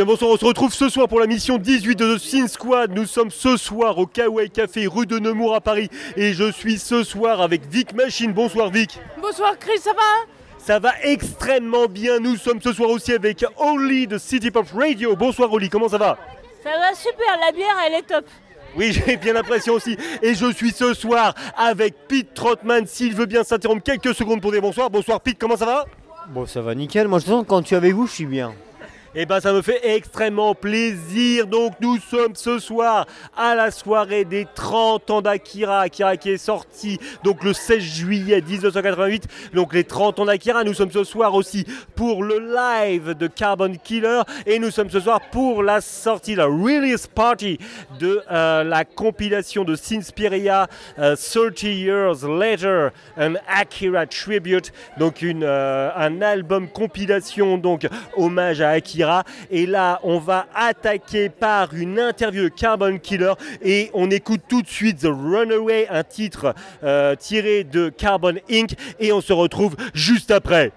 bien bonsoir, on se retrouve ce soir pour la mission 18 de The Sin Squad. Nous sommes ce soir au Kawaii Café rue de Nemours à Paris et je suis ce soir avec Vic Machine. Bonsoir Vic. Bonsoir Chris, ça va? Ça va extrêmement bien. Nous sommes ce soir aussi avec Oli de City Pop Radio. Bonsoir Oli, comment ça va? Ça va super, la bière elle est top. Oui, j'ai bien l'impression aussi. Et je suis ce soir avec Pete Trotman. S'il veut bien s'interrompre quelques secondes pour dire bonsoir. Bonsoir Pete, comment ça va? Bon, ça va nickel. Moi, je sens que quand tu es avec vous, je suis bien. Eh ben ça me fait extrêmement plaisir. Donc nous sommes ce soir à la soirée des 30 ans d'Akira. Akira qui est sorti donc le 16 juillet 1988. Donc les 30 ans d'Akira. Nous sommes ce soir aussi pour le live de Carbon Killer. Et nous sommes ce soir pour la sortie, la release party de euh, la compilation de Sinspiria euh, 30 Years Later, an Akira Tribute. Donc une, euh, un album compilation donc hommage à Akira. Et là, on va attaquer par une interview Carbon Killer et on écoute tout de suite The Runaway, un titre euh, tiré de Carbon Inc. Et on se retrouve juste après.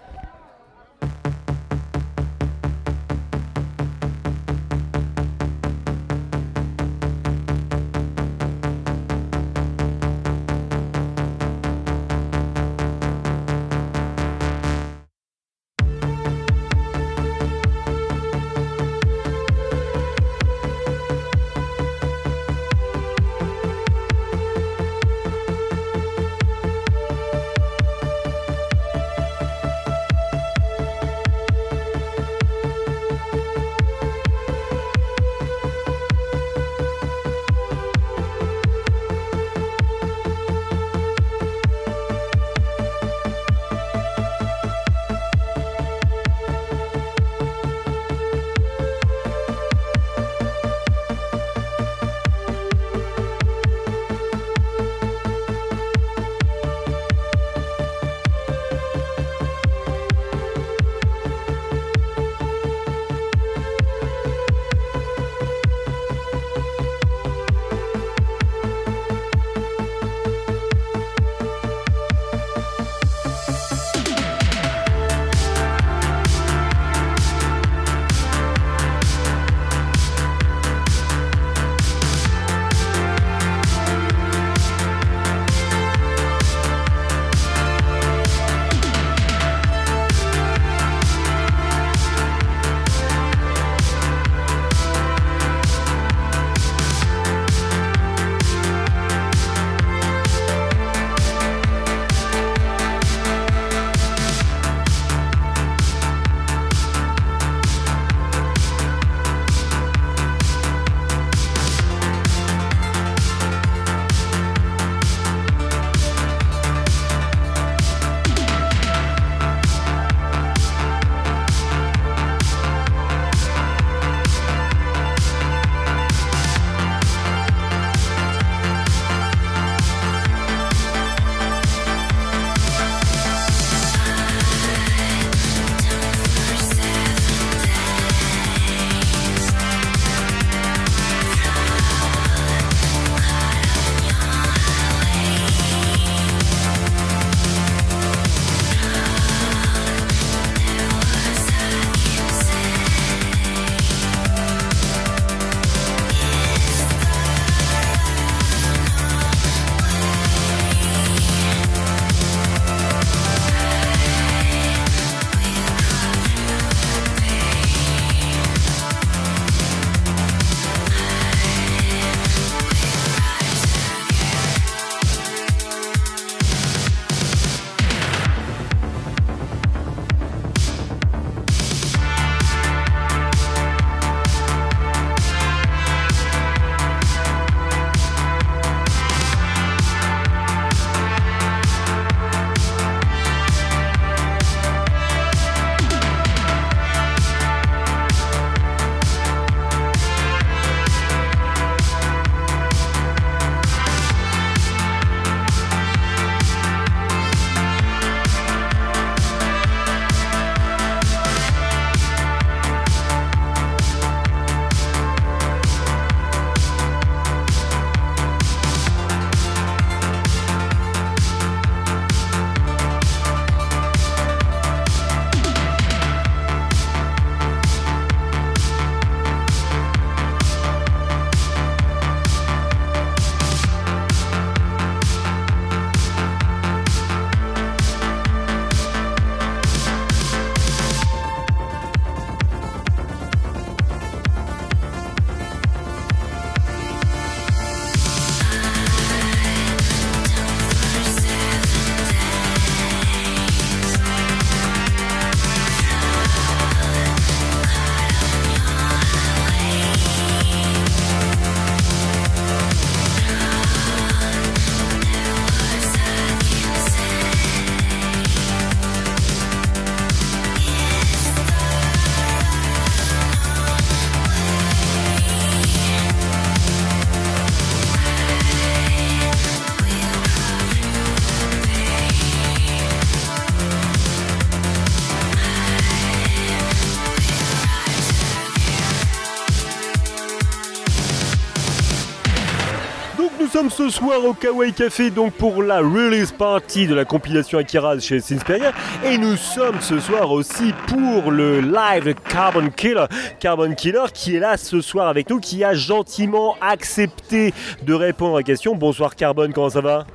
Sommes ce soir au Kawaii Café donc pour la release party de la compilation Akira chez Sinsperia et nous sommes ce soir aussi pour le live de Carbon Killer. Carbon Killer qui est là ce soir avec nous, qui a gentiment accepté de répondre à la question. Bonsoir Carbon, comment ça va?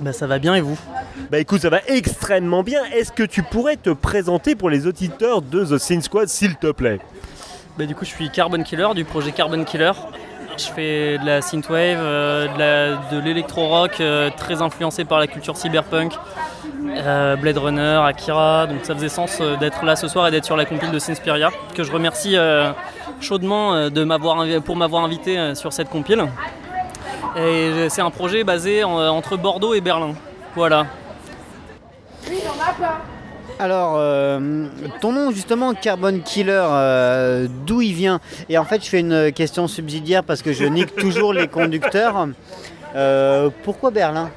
Bah ça va bien et vous? Bah écoute, ça va extrêmement bien. Est-ce que tu pourrais te présenter pour les auditeurs de The Sin Squad s'il te plaît? Bah du coup je suis Carbon Killer du projet Carbon Killer. Je fais de la synthwave, euh, de l'électro-rock euh, très influencé par la culture cyberpunk, euh, Blade Runner, Akira, donc ça faisait sens d'être là ce soir et d'être sur la compile de Sinspiria, que je remercie chaudement de pour m'avoir invité sur cette compile. Et c'est un projet basé en- entre Bordeaux et Berlin. Voilà. Alors, euh, ton nom justement, Carbon Killer, euh, d'où il vient? Et en fait, je fais une question subsidiaire parce que je nique toujours les conducteurs. Euh, pourquoi Berlin?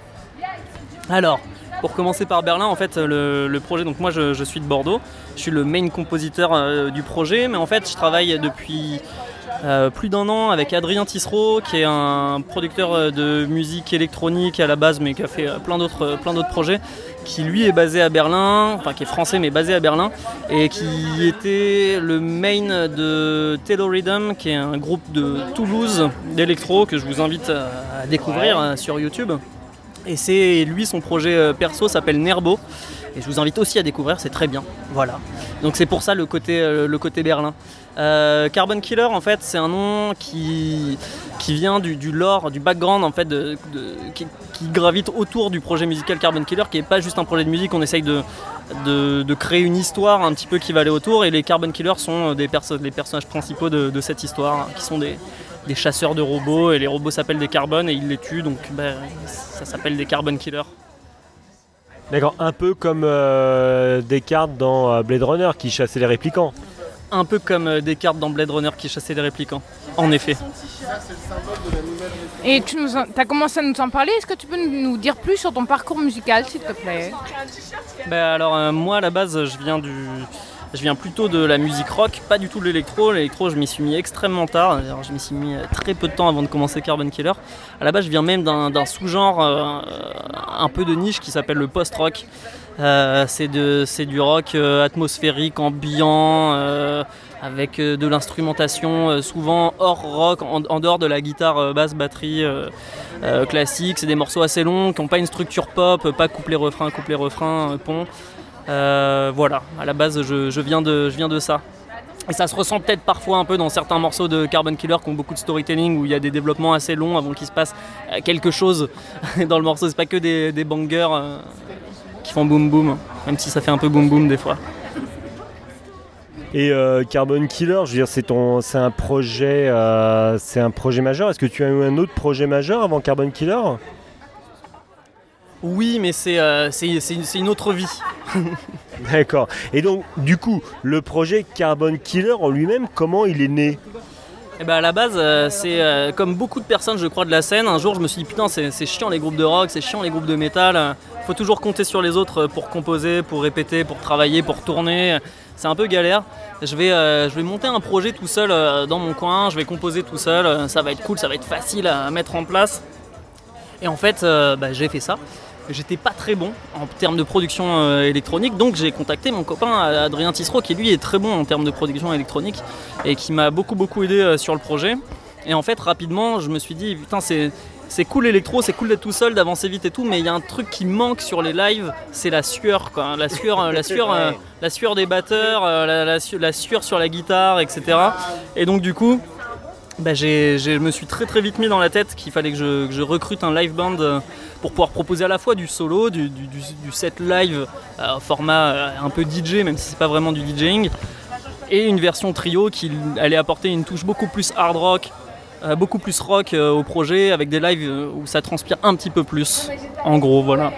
Alors, pour commencer par Berlin, en fait, le, projet, donc moi je, suis de Bordeaux, je suis le main compositeur du projet, mais en fait je travaille depuis plus d'un an avec Adrien Tissereau, qui est un producteur de musique électronique à la base, mais qui a fait plein d'autres projets, qui lui est basé à Berlin, enfin qui est français mais basé à Berlin, et qui était le main de Taylor Rhythm, qui est un groupe de Toulouse d'électro que je vous invite à, découvrir euh, sur YouTube. Et c'est lui, son projet euh, perso s'appelle Nerbo. Et je vous invite aussi à découvrir, c'est très bien. Voilà. Donc c'est pour ça le côté, euh, le côté Berlin. Euh, Carbon Killer, en fait, c'est un nom qui, qui vient du, lore, du background, en fait, qui, gravite autour du projet musical Carbon Killer, qui n'est pas juste un projet de musique. On essaye de, créer une histoire un petit peu qui va aller autour. Et les Carbon Killers sont des perso- les personnages principaux de, cette histoire, qui sont des, des chasseurs de robots. Et les robots s'appellent des carbones et ils les tuent. Donc ben, ça s'appelle des Carbon Killers. D'accord, un peu comme euh, Descartes dans euh, Blade Runner qui chassait les réplicants. Un peu comme euh, Descartes dans Blade Runner qui chassait les réplicants. En effet. Et tu nous as commencé à nous en parler. Est-ce que tu peux nous dire plus sur ton parcours musical, s'il te plaît? Bah alors euh, moi à la base je viens du je viens plutôt de la musique rock, pas du tout de l'électro. L'électro je m'y suis mis extrêmement tard, Alors, je m'y suis mis euh, très peu de temps avant de commencer Carbon Killer. À la base je viens même d'un d'un sous-genre euh, un peu de niche qui s'appelle le post-rock. Euh, c'est du rock euh, atmosphérique, ambiant, euh, avec de l'instrumentation souvent hors rock, en, dehors de la guitare, basse, batterie classique. C'est des morceaux assez longs qui n'ont pas une structure pop, pas couplet-refrain, couplet-refrain, euh, pont. Euh, voilà, à la base je, viens de, ça. Et ça se ressent peut-être parfois un peu dans certains morceaux de Carbon Killer qui ont beaucoup de storytelling, où il y a des développements assez longs avant qu'il se passe quelque chose dans le morceau. C'est pas que des, bangers qui font boum boum, même si ça fait un peu boum boum des fois. Et euh, Carbon Killer, je veux dire, c'est ton, c'est un projet, euh, c'est un projet majeur. Est-ce que tu as eu un autre projet majeur avant Carbon Killer? Oui, mais c'est euh, c'est- c'est une, c'est une autre vie. D'accord. Et donc, du coup, le projet Carbon Killer en lui-même, comment il est né? Et ben à la base, euh, c'est euh, comme beaucoup de personnes, je crois, de la scène. Un jour, je me suis dit putain, c'est c'est chiant les groupes de rock, c'est chiant les groupes de métal. Faut toujours compter sur les autres pour composer, pour répéter, pour travailler, pour tourner. C'est un peu galère. Je vais, euh, je vais monter un projet tout seul euh, dans mon coin. Je vais composer tout seul. euh, Ça va être cool, ça va être facile à mettre en place. Et en fait, bah, j'ai fait ça. J'étais pas très bon en termes de production électronique, donc j'ai contacté mon copain Adrien Tissereau qui lui est très bon en termes de production électronique et qui m'a beaucoup beaucoup aidé sur le projet. Et en fait, rapidement, je me suis dit, putain, c'est. C'est cool l'électro, c'est cool d'être tout seul, d'avancer vite et tout, mais il y a un truc qui manque sur les lives, c'est la sueur, quoi. La sueur, euh, la sueur, euh, la sueur des batteurs, euh, la, la su- la sueur sur la guitare, etc. Et donc du coup, bah, je me suis très très vite mis dans la tête qu'il fallait que je, que je recrute un live band euh, pour pouvoir proposer à la fois du solo, du, du- du- du set live, format un peu DJ, même si c'est pas vraiment du DJing, et une version trio qui allait apporter une touche beaucoup plus hard rock, beaucoup plus rock euh, au projet, avec des lives euh, où ça transpire un petit peu plus. En gros, voilà.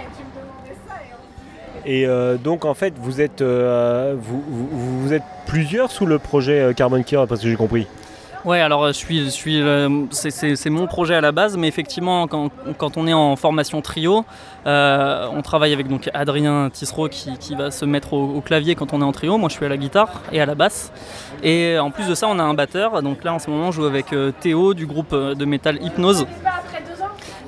Et euh, donc, en fait, vous êtes, euh, vous, êtes plusieurs sous le projet euh, Carbon Killer, parce que j'ai compris. Ouais, alors euh, je suis, je suis, euh, c'est- mon projet à la base, mais effectivement, quand, quand on est en formation trio, euh, on travaille avec donc Adrien Tissereau qui, qui va se mettre au, clavier quand on est en trio. Moi, je suis à la guitare et à la basse. Et en plus de ça, on a un batteur. Donc là, en ce moment, on joue avec euh, Théo du groupe euh, de métal Hypnose.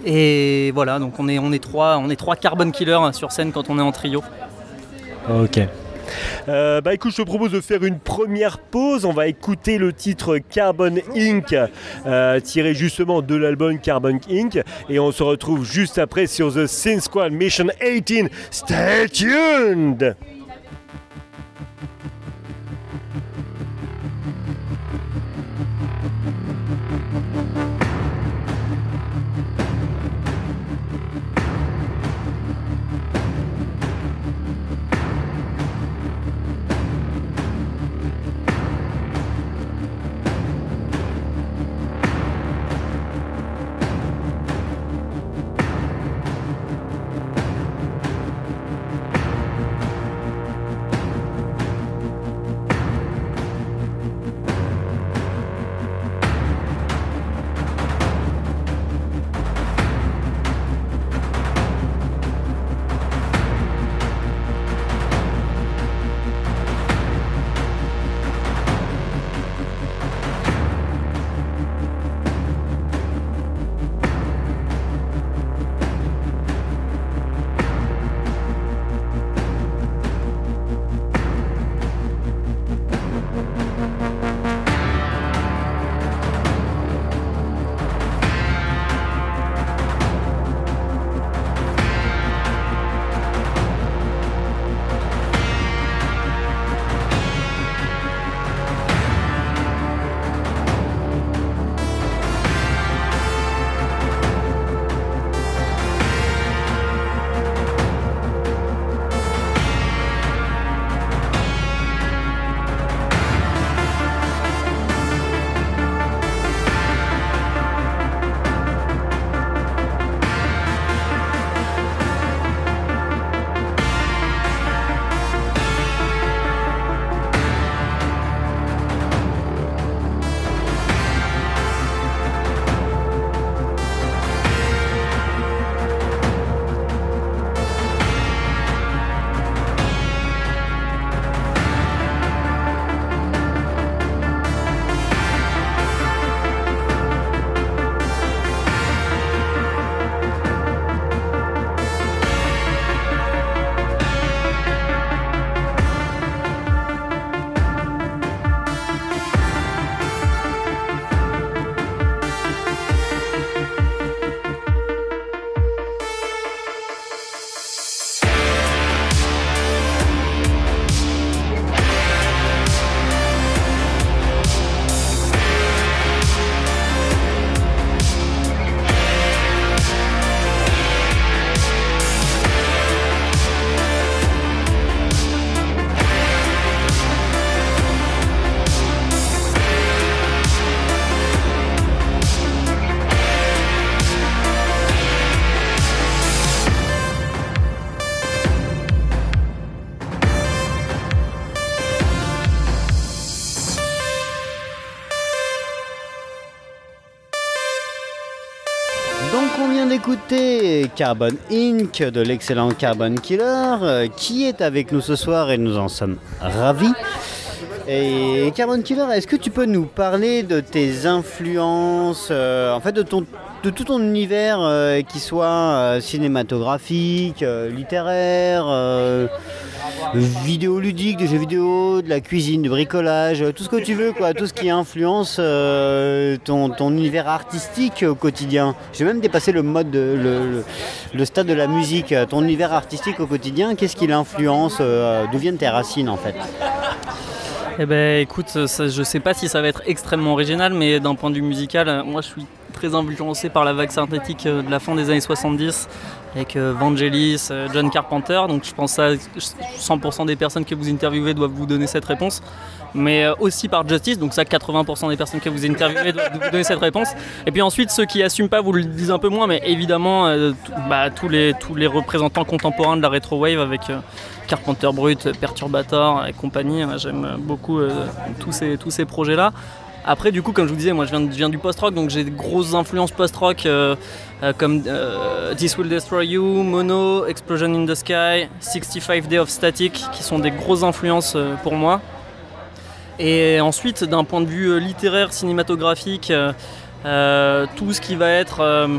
Et voilà, donc on est, on est, trois, on est trois carbon killers sur scène quand on est en trio. Ok. Euh, bah écoute, je te propose de faire une première pause. On va écouter le titre Carbon Inc. euh, tiré justement de l'album Carbon Inc. Et on se retrouve juste après sur The Sin Squad Mission 18. Stay tuned! D'écouter Carbon Inc. de l'excellent Carbon Killer euh, qui est avec nous ce soir et nous en sommes ravis. Et Carbon Killer, est-ce que tu peux nous parler de tes influences, euh, en fait de, ton, de tout ton univers, euh, qui soit cinématographique, littéraire, euh, vidéoludique, de jeux vidéo, de la cuisine, du bricolage, euh, tout ce que tu veux, quoi, tout ce qui influence euh, ton, univers artistique au quotidien. J'ai même dépassé le mode, de- le, stade de la musique. Ton univers artistique au quotidien, qu'est-ce qui l'influence euh, D'où viennent tes racines en fait? Eh ben écoute, ça, je sais pas si ça va être extrêmement original, mais d'un point de vue musical, moi je suis très influencé par la vague synthétique de la fin des années 70 avec euh, Vangelis, euh, John Carpenter. Donc je pense que 100% des personnes que vous interviewez doivent vous donner cette réponse. Mais euh, aussi par Justice, donc ça 80% des personnes que vous interviewez doivent vous donner cette réponse. Et puis ensuite ceux qui assument pas vous le disent un peu moins, mais évidemment bah, tous, les, représentants contemporains de la retro wave avec Carpenter Brut, Perturbator et compagnie. J'aime beaucoup tous ces projets-là. Après, du coup, comme je vous disais, moi je viens, du post-rock, donc j'ai des grosses influences post-rock euh, euh, comme euh, This Will Destroy You, Mono, Explosion in the Sky, 65 Day of Static, qui sont des grosses influences pour moi. Et ensuite, d'un point de vue littéraire, cinématographique, tout ce qui va être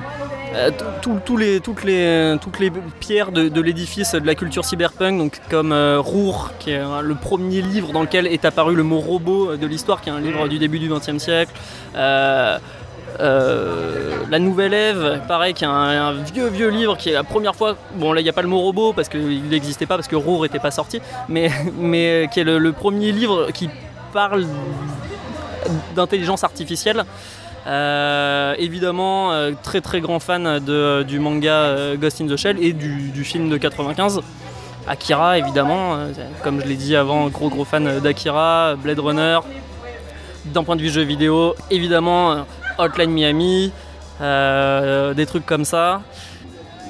euh, tout- les, toutes, les, toutes les pierres de, de l'édifice de la culture cyberpunk, donc comme euh, Rour, qui est euh, le premier livre dans lequel est apparu le mot robot de l'histoire, qui est un livre du début du XXe siècle. Euh, euh, la Nouvelle Ève, pareil, qui est un, un vieux vieux livre qui est la première fois. Bon, là il n'y a pas le mot robot parce qu'il n'existait pas parce que Rour n'était pas sorti, mais, mais qui est le, le premier livre qui parle d'intelligence artificielle. Euh, évidemment, euh, très très grand fan de, du manga euh, Ghost in the Shell et du, du film de 95. Akira, évidemment, comme je l'ai dit avant, gros gros fan d'Akira, Blade Runner. D'un point de vue jeu vidéo, évidemment, Hotline Miami, des trucs comme ça.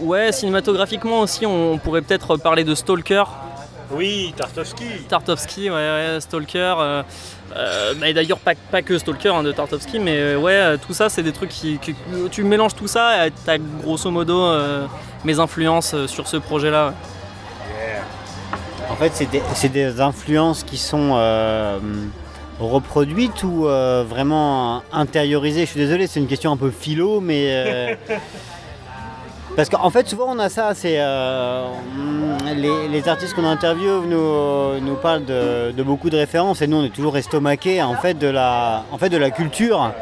Ouais, cinématographiquement aussi, on pourrait peut-être parler de Stalker, Oui, Tartovsky. Tartovsky, ouais, ouais, Stalker. Euh, euh, bah, et d'ailleurs, pas, pas que Stalker hein, de Tartovsky, mais euh, ouais, euh, tout ça, c'est des trucs qui. qui- tu mélanges tout ça et t'as grosso modo euh, mes influences sur ce projet-là. ouais. En fait, c'est des, des influences qui sont reproduites ou vraiment intériorisées? Je suis désolé, c'est une question un peu philo, mais. euh, parce qu'en fait, souvent on a ça, c'est. euh, les, les artistes qu'on interviewe nous, nous parlent de, beaucoup de références et nous on est toujours estomaqués en fait de la, en fait, de la culture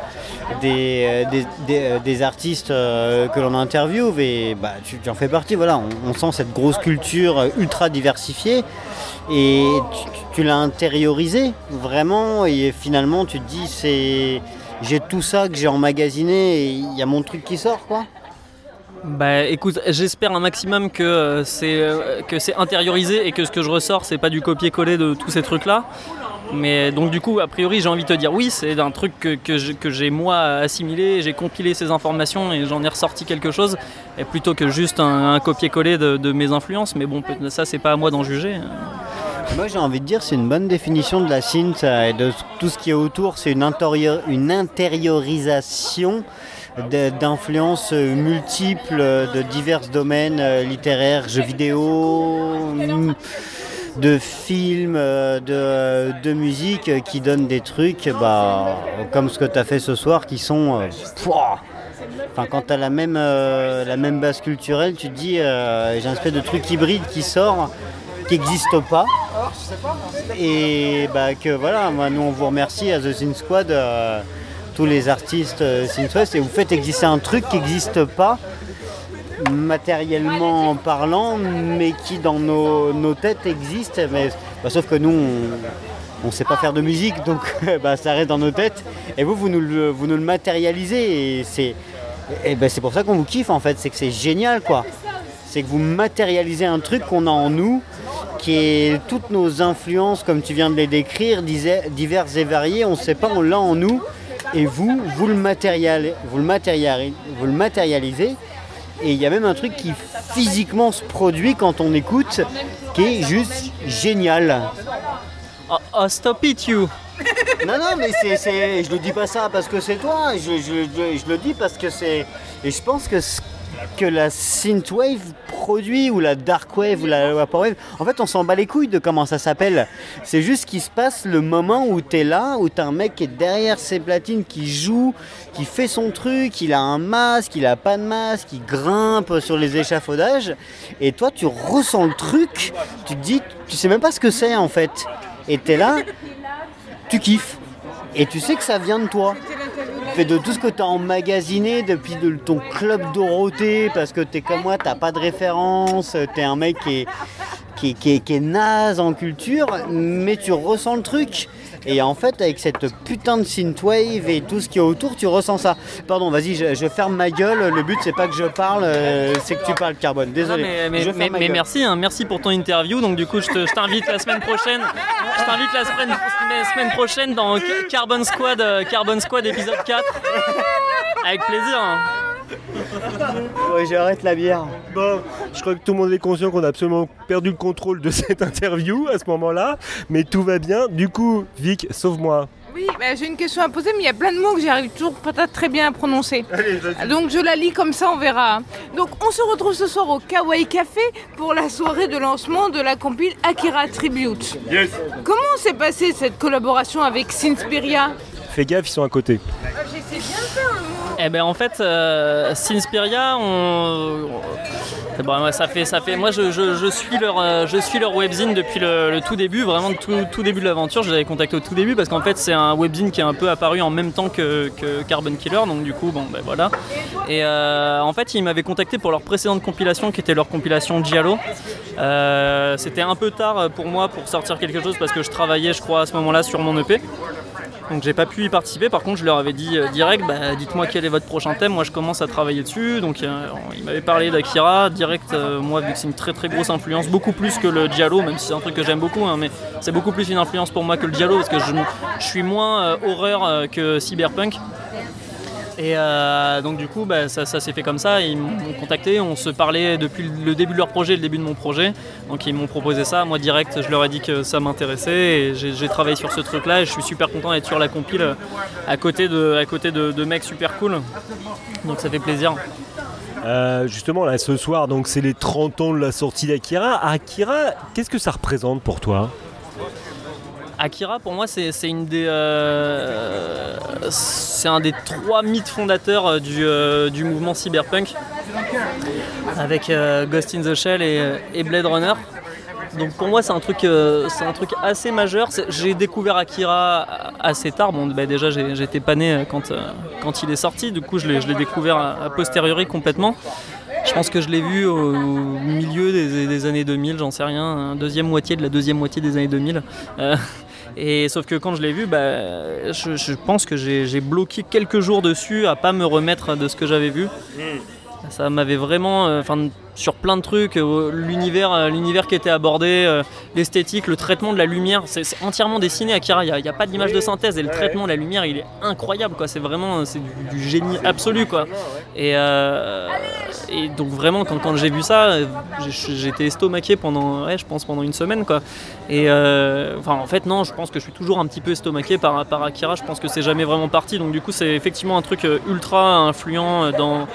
des, des, des- artistes euh, que l'on interviewe et bah, tu, en fais partie. Voilà, on, sent cette grosse culture ultra diversifiée et tu, tu- l'as intériorisé vraiment et finalement tu te dis c'est j'ai tout ça que j'ai emmagasiné et il y a mon truc qui sort quoi. Bah écoute, j'espère un maximum que euh, c'est euh, que c'est intériorisé et que ce que je ressors, c'est pas du copier-coller de tous ces trucs-là. Mais donc du coup, a priori, j'ai envie de te dire oui, c'est un truc que, que j'ai- moi assimilé, j'ai compilé ces informations et j'en ai ressorti quelque chose, et plutôt que juste un, copier-coller de, mes influences. Mais bon, ça, c'est pas à moi d'en juger. Moi j'ai envie de dire c'est une bonne définition de la synth et de tout ce qui est autour, c'est une, intériorisation d'influences euh, multiples euh, de divers domaines euh, littéraires, jeux vidéo, mm, de films, de, musique qui donnent des trucs bah, comme ce que tu as fait ce soir qui sont... Enfin, quand tu as la même, la même base culturelle, tu te dis j'ai un espèce de truc hybride qui sort, qui n'existe pas. Et bah, que voilà, nous on vous remercie à The Sin Squad, tous les artistes euh, Synthwest, et vous faites exister un truc qui n'existe pas matériellement parlant, mais qui dans nos, nos têtes existe. Mais, bah, sauf que nous, on ne sait pas faire de musique, donc bah, ça reste dans nos têtes. Et vous, vous nous le, matérialisez, et ben, c'est pour ça qu'on vous kiffe en fait, c'est que c'est génial quoi. C'est que vous matérialisez un truc qu'on a en nous, qui est toutes nos influences, comme tu viens de les décrire, diverses et variées, on ne sait pas, on l'a en nous, et vous, vous le, matérial, vous, le vous le matérialisez, et il y a même un truc qui physiquement se produit quand on écoute, qui est juste génial. Oh, oh, stop it, you Non, non, mais c'est, c'est- je le dis pas ça parce que c'est toi, je, je- je- je le dis parce que c'est. Et je pense que ce que la synthwave produit, ou la dark wave, ou la vaporwave, en fait, on s'en bat les couilles de comment ça s'appelle. C'est juste qu'il se passe le moment où t'es là, où t'as un mec qui est derrière ses platines, qui joue, qui fait son truc, il a un masque, il a pas de masque, il grimpe sur les échafaudages, et toi, tu ressens le truc, tu te dis, tu sais même pas ce que c'est en fait. Et t'es là, tu kiffes. Et tu sais que ça vient de toi. Fait de tout ce que tu as emmagasiné depuis de ton club Dorothée, parce que tu es comme moi, t'as pas de référence, tu es un mec qui est, qui, qui qui est naze en culture, mais tu ressens le truc. Et en fait, avec cette putain de synthwave et tout ce qui est autour, tu ressens ça. Pardon, vas-y, je, je ferme ma gueule. Le but, c'est pas que je parle, euh, c'est que tu parles carbone. Non, Désolé. mais, mais- Je ferme mais- ma mais gueule. merci, hein, merci pour ton interview. Donc du coup, je te- je t'invite la semaine prochaine. Je t'invite la semaine, la semaine prochaine dans Ca- Carbon Squad, euh, Carbon Squad épisode 4. Avec plaisir. hein. Ouais, j'arrête la bière. Bon, je crois que tout le monde est conscient qu'on a absolument perdu le contrôle de cette interview à ce moment-là, mais tout va bien. Du coup, Vic, sauve-moi. Oui, bah, j'ai une question à poser, mais il y a plein de mots que j'arrive toujours pas très bien à prononcer. Allez, vas-y. Donc je la lis comme ça, on verra. Donc on se retrouve ce soir au Kawaii Café pour la soirée de lancement de la compile Akira Tribute. Yes. Comment s'est passée cette collaboration avec Sinspiria? Fais gaffe, ils sont à côté. J'essaie bien de faire le mot. Eh ben en fait, euh, Sinspiria, on... on- bon, ouais, ça fait, ça fait. Moi, je, suis leur, euh, je suis leur webzine depuis le, tout début, vraiment tout, tout début de l'aventure. Je les avais contactés au tout début parce qu'en fait, c'est un webzine qui est un peu apparu en même temps que, que Carbon Killer, donc du coup, bon, ben voilà. Et euh, en fait, ils m'avaient contacté pour leur précédente compilation, qui était leur compilation Giallo. Euh, C'était un peu tard pour moi pour sortir quelque chose parce que je travaillais, je crois, à ce moment-là sur mon EP. Donc j'ai pas pu y participer. Par contre, je leur avais dit euh, direct, bah, dites-moi quel est votre prochain thème. Moi, je commence à travailler dessus. Donc ils m'avaient parlé d'Akira direct. euh, moi, vu que c'est une très très grosse influence, beaucoup plus que le Giallo, même si c'est un truc que j'aime beaucoup, hein, mais c'est beaucoup plus une influence pour moi que le Giallo parce que je, je suis moins euh, horreur que cyberpunk. Et euh, donc du coup, bah, ça, ça s'est fait comme ça. Ils m'ont contacté, on se parlait depuis le début de leur projet, le début de mon projet. Donc ils m'ont proposé ça. Moi direct, je leur ai dit que ça m'intéressait et j'ai travaillé sur ce truc-là. Et je suis super content d'être sur la compile à côté de, à côté de mecs super cool. Donc ça fait plaisir. Euh, justement, là, ce soir, donc c'est les 30 ans de la sortie d'Akira. Akira, qu'est-ce que ça représente pour toi? Akira, pour moi, c'est une des, euh, c'est un des trois mythes fondateurs euh, du, euh, du mouvement cyberpunk, avec Ghost in the Shell et, Blade Runner. Donc pour moi, c'est un truc, c'est un truc assez majeur. J'ai découvert Akira assez tard. Bon, bah, déjà, j'étais pas né quand, quand il est sorti. Du coup, je l'ai découvert a, posteriori complètement. Je pense que je l'ai vu au, milieu des, années 2000, j'en sais rien, deuxième moitié de la deuxième moitié des années 2000. Euh, et sauf que quand je l'ai vu, bah, je, je pense que j'ai bloqué quelques jours dessus à pas me remettre de ce que j'avais vu. Ça m'avait vraiment, euh, enfin, sur plein de trucs, euh, l'univers, euh, l'univers qui était abordé, l'esthétique, le traitement de la lumière, c'est c'est entièrement dessiné Akira. Il n'y a, pas d'image de synthèse et le traitement de la lumière, il est incroyable, quoi. C'est vraiment, c'est du, du génie absolu, quoi. Et, et donc vraiment, quand, quand j'ai vu ça, j'ai- j'étais estomaqué pendant, ouais, je pense pendant une semaine, quoi. Et enfin, en fait, non, je pense que je suis toujours un petit peu estomaqué par, par Akira. Je pense que c'est jamais vraiment parti. Donc du coup, c'est effectivement un truc ultra influent dans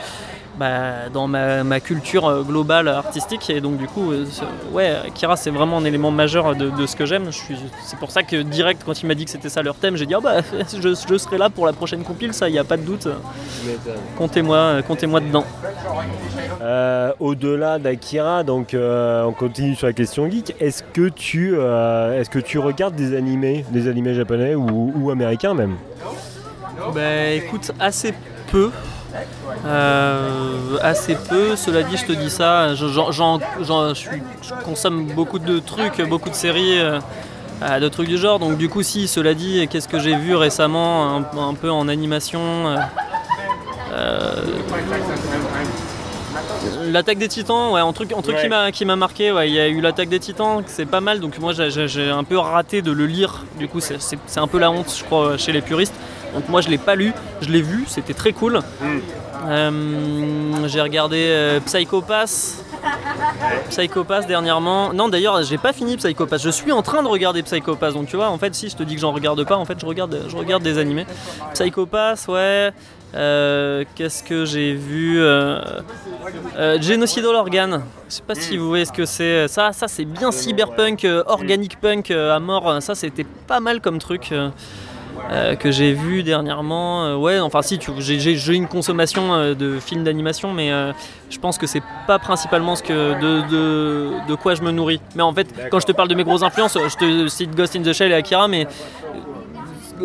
bah, dans ma, ma culture euh, globale artistique et donc du coup euh, ouais Akira c'est vraiment un élément majeur de, de ce que j'aime Je suis- c'est pour ça que direct quand il m'a dit que c'était ça leur thème j'ai dit ah bah je, je serai là pour la prochaine compile ça y a pas de doute comptez-moi euh, comptez-moi dedans Euh, Au-delà d'Akira, donc euh, on continue sur la question geek. Est-ce que tu, euh, est-ce que tu regardes des animés, des animés japonais ou, ou américains même? Bah écoute, assez peu. Euh, assez peu, cela dit, je te dis ça, je, j'en- j'en- j'en- je suis- je consomme beaucoup de trucs, beaucoup de séries, euh, euh, de trucs du genre. Donc, du coup, si, cela dit, qu'est-ce que j'ai vu récemment, un, un peu en animation euh, L'attaque des titans, ouais, un truc, un truc Ouais. qui m'a qui m'a marqué, ouais, il y a eu l'attaque des titans, c'est pas mal, donc moi j'ai- j'ai j'ai un peu raté de le lire, du coup c'est- c'est c'est un peu la honte je crois chez les puristes, donc moi je l'ai pas lu, je l'ai vu, c'était très cool. Euh, j'ai regardé euh, Psychopass. Psychopass dernièrement. Non d'ailleurs j'ai pas fini Psychopass. Je suis en train de regarder Psychopass. Donc tu vois en fait si je te dis que j'en regarde pas, en fait je regarde, je regarde des animés. Psychopass ouais. Euh, Qu'est-ce que j'ai vu euh, Genocidal Organ. Je sais pas si vous voyez ce que c'est. Ça, ça c'est bien cyberpunk, organic punk à mort. Ça c'était pas mal comme truc. Euh, que j'ai vu dernièrement. Euh, ouais, enfin si, j'ai- une consommation euh, de films d'animation, mais euh, je pense que c'est pas principalement ce que de, de, quoi je me nourris. Mais en fait, quand je te parle de mes grosses influences, je te cite Ghost in the Shell et Akira, mais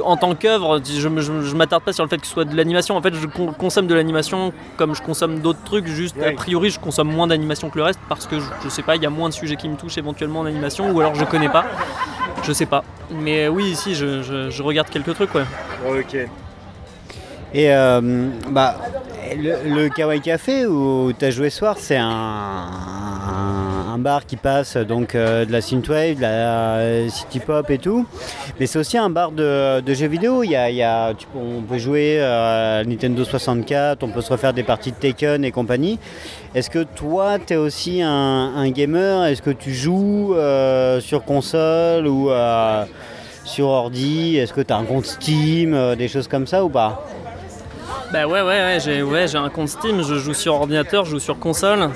en tant qu'œuvre, je, je m'attarde pas sur le fait que ce soit de l'animation. En fait, je con- consomme de l'animation comme je consomme d'autres trucs. Juste a priori, je consomme moins d'animation que le reste parce que je, je sais pas, il y a moins de sujets qui me touchent éventuellement en animation, ou alors je connais pas. Je sais pas. Mais oui, si, je, je- je regarde quelques trucs, ouais. Ok. Et euh, bah, le, le Kawaii Café où tu as joué ce soir, c'est un, un- un bar qui passe donc euh, de la synthwave, de la euh, city pop et tout. Mais c'est aussi un bar de, jeux vidéo. Il y a, tu- on peut jouer euh, à Nintendo 64, on peut se refaire des parties de Taken et compagnie. Est-ce que toi, tu es aussi un, gamer? Est-ce que tu joues euh, sur console ou euh, sur ordi? Est-ce que tu as un compte Steam, euh, des choses comme ça ou pas? Bah ouais, ouais, ouais, j'ai ouais, j'ai un compte Steam, je joue sur ordinateur, je joue sur console.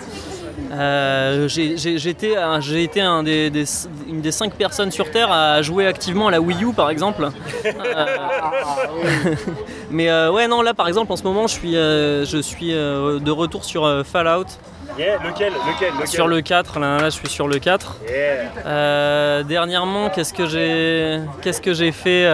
Euh, j'ai été, un- j'ai été un des, des- une des cinq personnes sur Terre à jouer activement à la Wii U par exemple. Euh, mais euh, ouais non là par exemple en ce moment je suis, je suis de retour sur Fallout. Yeah, lequel, lequel, lequel? Sur le 4, là, là je suis sur le 4. Yeah. Euh, dernièrement, qu'est-ce que j'ai qu'est-ce que j'ai fait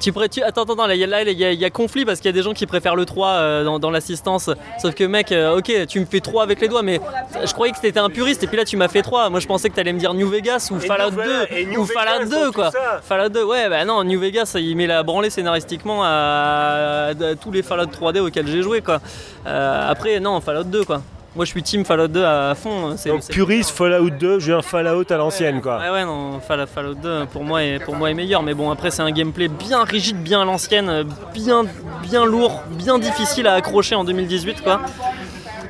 tu pourrais, tu- Attends, attends, là, il y, a- y y conflit parce qu'il y a des gens qui préfèrent le 3 euh, dans, dans l'assistance. Sauf que, mec, euh, ok, tu me fais 3 avec les doigts, mais je croyais que t'étais un puriste et puis là, tu m'as fait 3. Moi, je pensais que t'allais me dire New Vegas ou Fallout nous voilà, 2 et New ou Fallout dans 2, tout quoi. Fallout 2, ouais, bah non, New Vegas, il met la branlée scénaristiquement à, à tous les Fallout 3D auxquels j'ai joué, quoi. Euh, après, non, Fallout 2, quoi. Moi, je suis team Fallout 2 à fond. c'est- Donc puriste Fallout 2, je veux un Fallout à l'ancienne quoi. Ouais ouais non Fall- Fallout 2 pour moi est pour moi est meilleur mais bon après c'est un gameplay bien rigide bien à l'ancienne bien bien lourd bien difficile à accrocher en 2018 quoi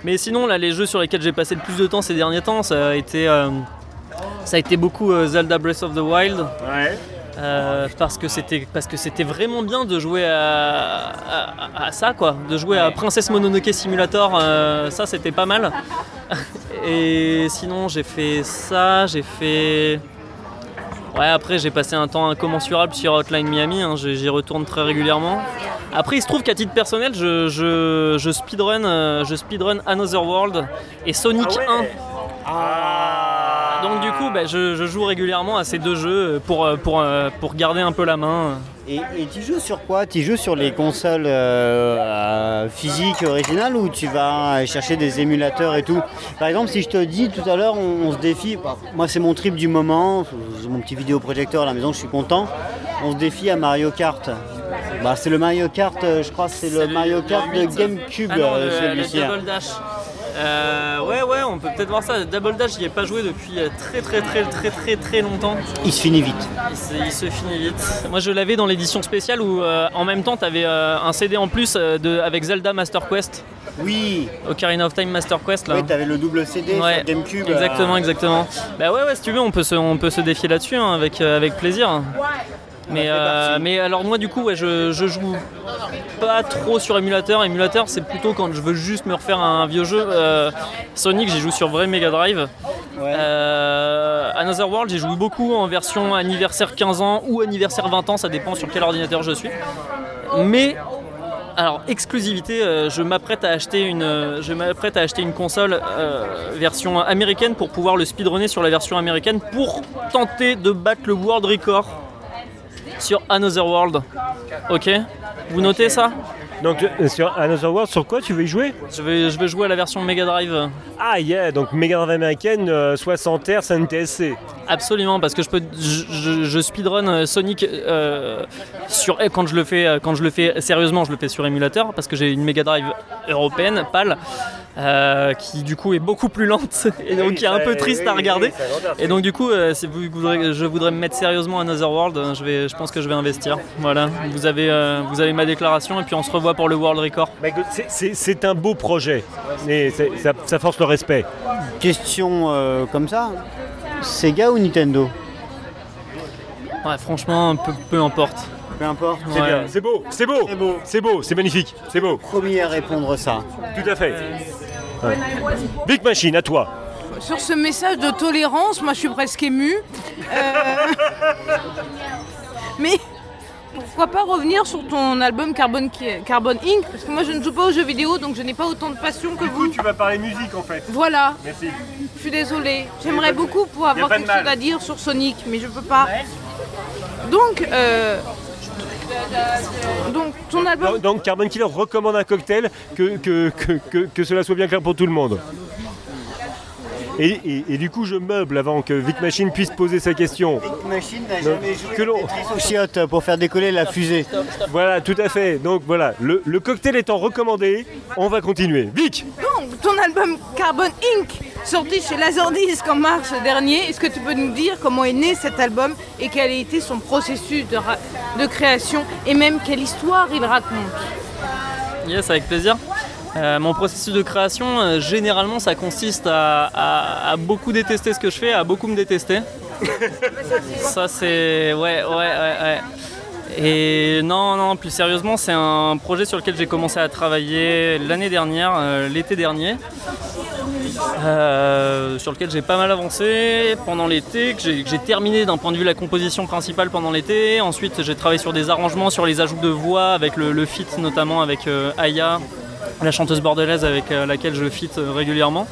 mais sinon là les jeux sur lesquels j'ai passé le plus de temps ces derniers temps ça a été euh, ça a été beaucoup euh, Zelda Breath of the Wild Ouais. Euh, parce que c'était parce que c'était vraiment bien de jouer à, à- à ça quoi, de jouer à Princess Mononoke Simulator, euh, ça c'était pas mal. Et sinon j'ai fait ça, j'ai fait ouais après j'ai passé un temps incommensurable sur Hotline Miami, hein, j'y retourne très régulièrement. Après il se trouve qu'à titre personnel je, je, je speedrun euh, je speedrun Another World et Sonic 1. Ah. Donc du coup, bah, je, je joue régulièrement à ces deux jeux pour, euh, pour, euh, pour garder un peu la main. Et, et tu joues sur quoi? Tu joues sur les consoles euh, euh, physiques originales ou tu vas chercher des émulateurs et tout? Par exemple, si je te dis tout à l'heure, on, on se défie, bah, moi c'est mon trip du moment, mon petit vidéoprojecteur à la maison, je suis content. On se défie à Mario Kart. Bah, c'est le Mario Kart, je crois que c'est le Mario Kart de. GameCube, Ah non, le, le celui-ci. Euh, ouais, ouais, on peut peut-être voir ça. Double Dash, j'y ai pas joué depuis très très très très très très longtemps. Il se finit vite. Il se, il se finit vite. Moi, je l'avais dans l'édition spéciale où euh, en même temps, t'avais euh, un CD en plus euh, de, avec Zelda Master Quest, Oui, Ocarina of Time Master Quest là. oui t'avais le double CD Ouais, sur GameCube. Exactement, exactement. Bah ouais, ouais, si tu veux, on peut se, on peut se défier là-dessus hein, avec, avec plaisir. Mais, euh, mais alors moi du coup ouais, je, je joue pas trop sur émulateur. Émulateur c'est plutôt quand je veux juste me refaire un vieux jeu. Euh, Sonic j'y joue sur vrai Mega Drive. ouais. Euh, Another World j'ai joué beaucoup en version anniversaire 15 ans ou anniversaire 20 ans, ça dépend sur quel ordinateur je suis. Mais alors exclusivité, euh, je m'apprête à acheter une, euh, je m'apprête à acheter une console euh, version américaine pour pouvoir le speedrunner sur la version américaine pour tenter de battre le world record sur Another World. Ok, vous notez ça? Donc euh, sur Another World, sur quoi tu veux y jouer? Je vais, je vais jouer à la version Mega Drive. Ah yeah, donc Mega Drive américaine, euh, 60 Hz, NTSC. Absolument, parce que je peux, je, je- je speedrun euh, Sonic euh, sur quand je le fais, quand je le fais sérieusement, je le fais sur émulateur parce que j'ai une Mega Drive européenne, PAL, euh, qui du coup est beaucoup plus lente et donc qui est un peu triste à regarder. Et donc du coup, euh, si vous voudrez- je voudrais me mettre sérieusement à Another World, euh, je, vais, je pense que je vais investir. Voilà, vous avez, euh, vous avez ma déclaration et puis on se revoit pour le World Record. C'est- un beau projet, et ça, ça force le respect. Question euh, comme ça, Sega ou Nintendo? Ouais, franchement, peu, peu importe. Peu importe. C'est Ouais. bien, c'est beau, c'est beau, C'est beau. c'est beau, c'est magnifique, c'est beau, Premier à répondre ça. tout à fait. Big Machine, à toi. Sur ce message de tolérance, moi je suis presque émue. Euh, Mais pourquoi pas revenir sur ton album Carbon, Inc? Parce que moi je ne joue pas aux jeux vidéo donc je n'ai pas autant de passion que vous. tu vas parler musique en fait. Voilà, Merci. je suis désolée. J'aimerais beaucoup pouvoir avoir quelque chose à dire sur Sonic, mais je peux pas. Donc, euh, donc ton album. Donc, Carbon Killer recommande un cocktail, que, que, que, que- que cela soit bien clair pour tout le monde. Et, et- et du coup, je meuble avant que Vic Machine puisse poser sa question. Machine n'a jamais joué que l'on- aux pour faire décoller la fusée. Voilà, tout à fait. Donc voilà, le, le cocktail étant recommandé, on va continuer. Vic Donc, ton album Carbon Inc. sorti chez Laserdisc en mars dernier, est-ce que tu peux nous dire comment est né cet album et quel a été son processus de, ra- de création et même quelle histoire il raconte? Yes, avec plaisir. Euh, mon processus de création, euh, généralement, ça consiste à, beaucoup détester ce que je fais, à beaucoup me détester. ça, c'est. Ouais, ouais, ouais, ouais. Et non, non, plus sérieusement, c'est un projet sur lequel j'ai commencé à travailler l'année dernière, euh, l'été dernier. sur lequel j'ai pas mal avancé pendant l'été, que j'ai terminé d'un point de vue la composition principale pendant l'été. Ensuite, j'ai travaillé sur des arrangements, sur les ajouts de voix, avec le, le feat notamment avec Aya, la chanteuse bordelaise avec euh, laquelle je fit euh, régulièrement.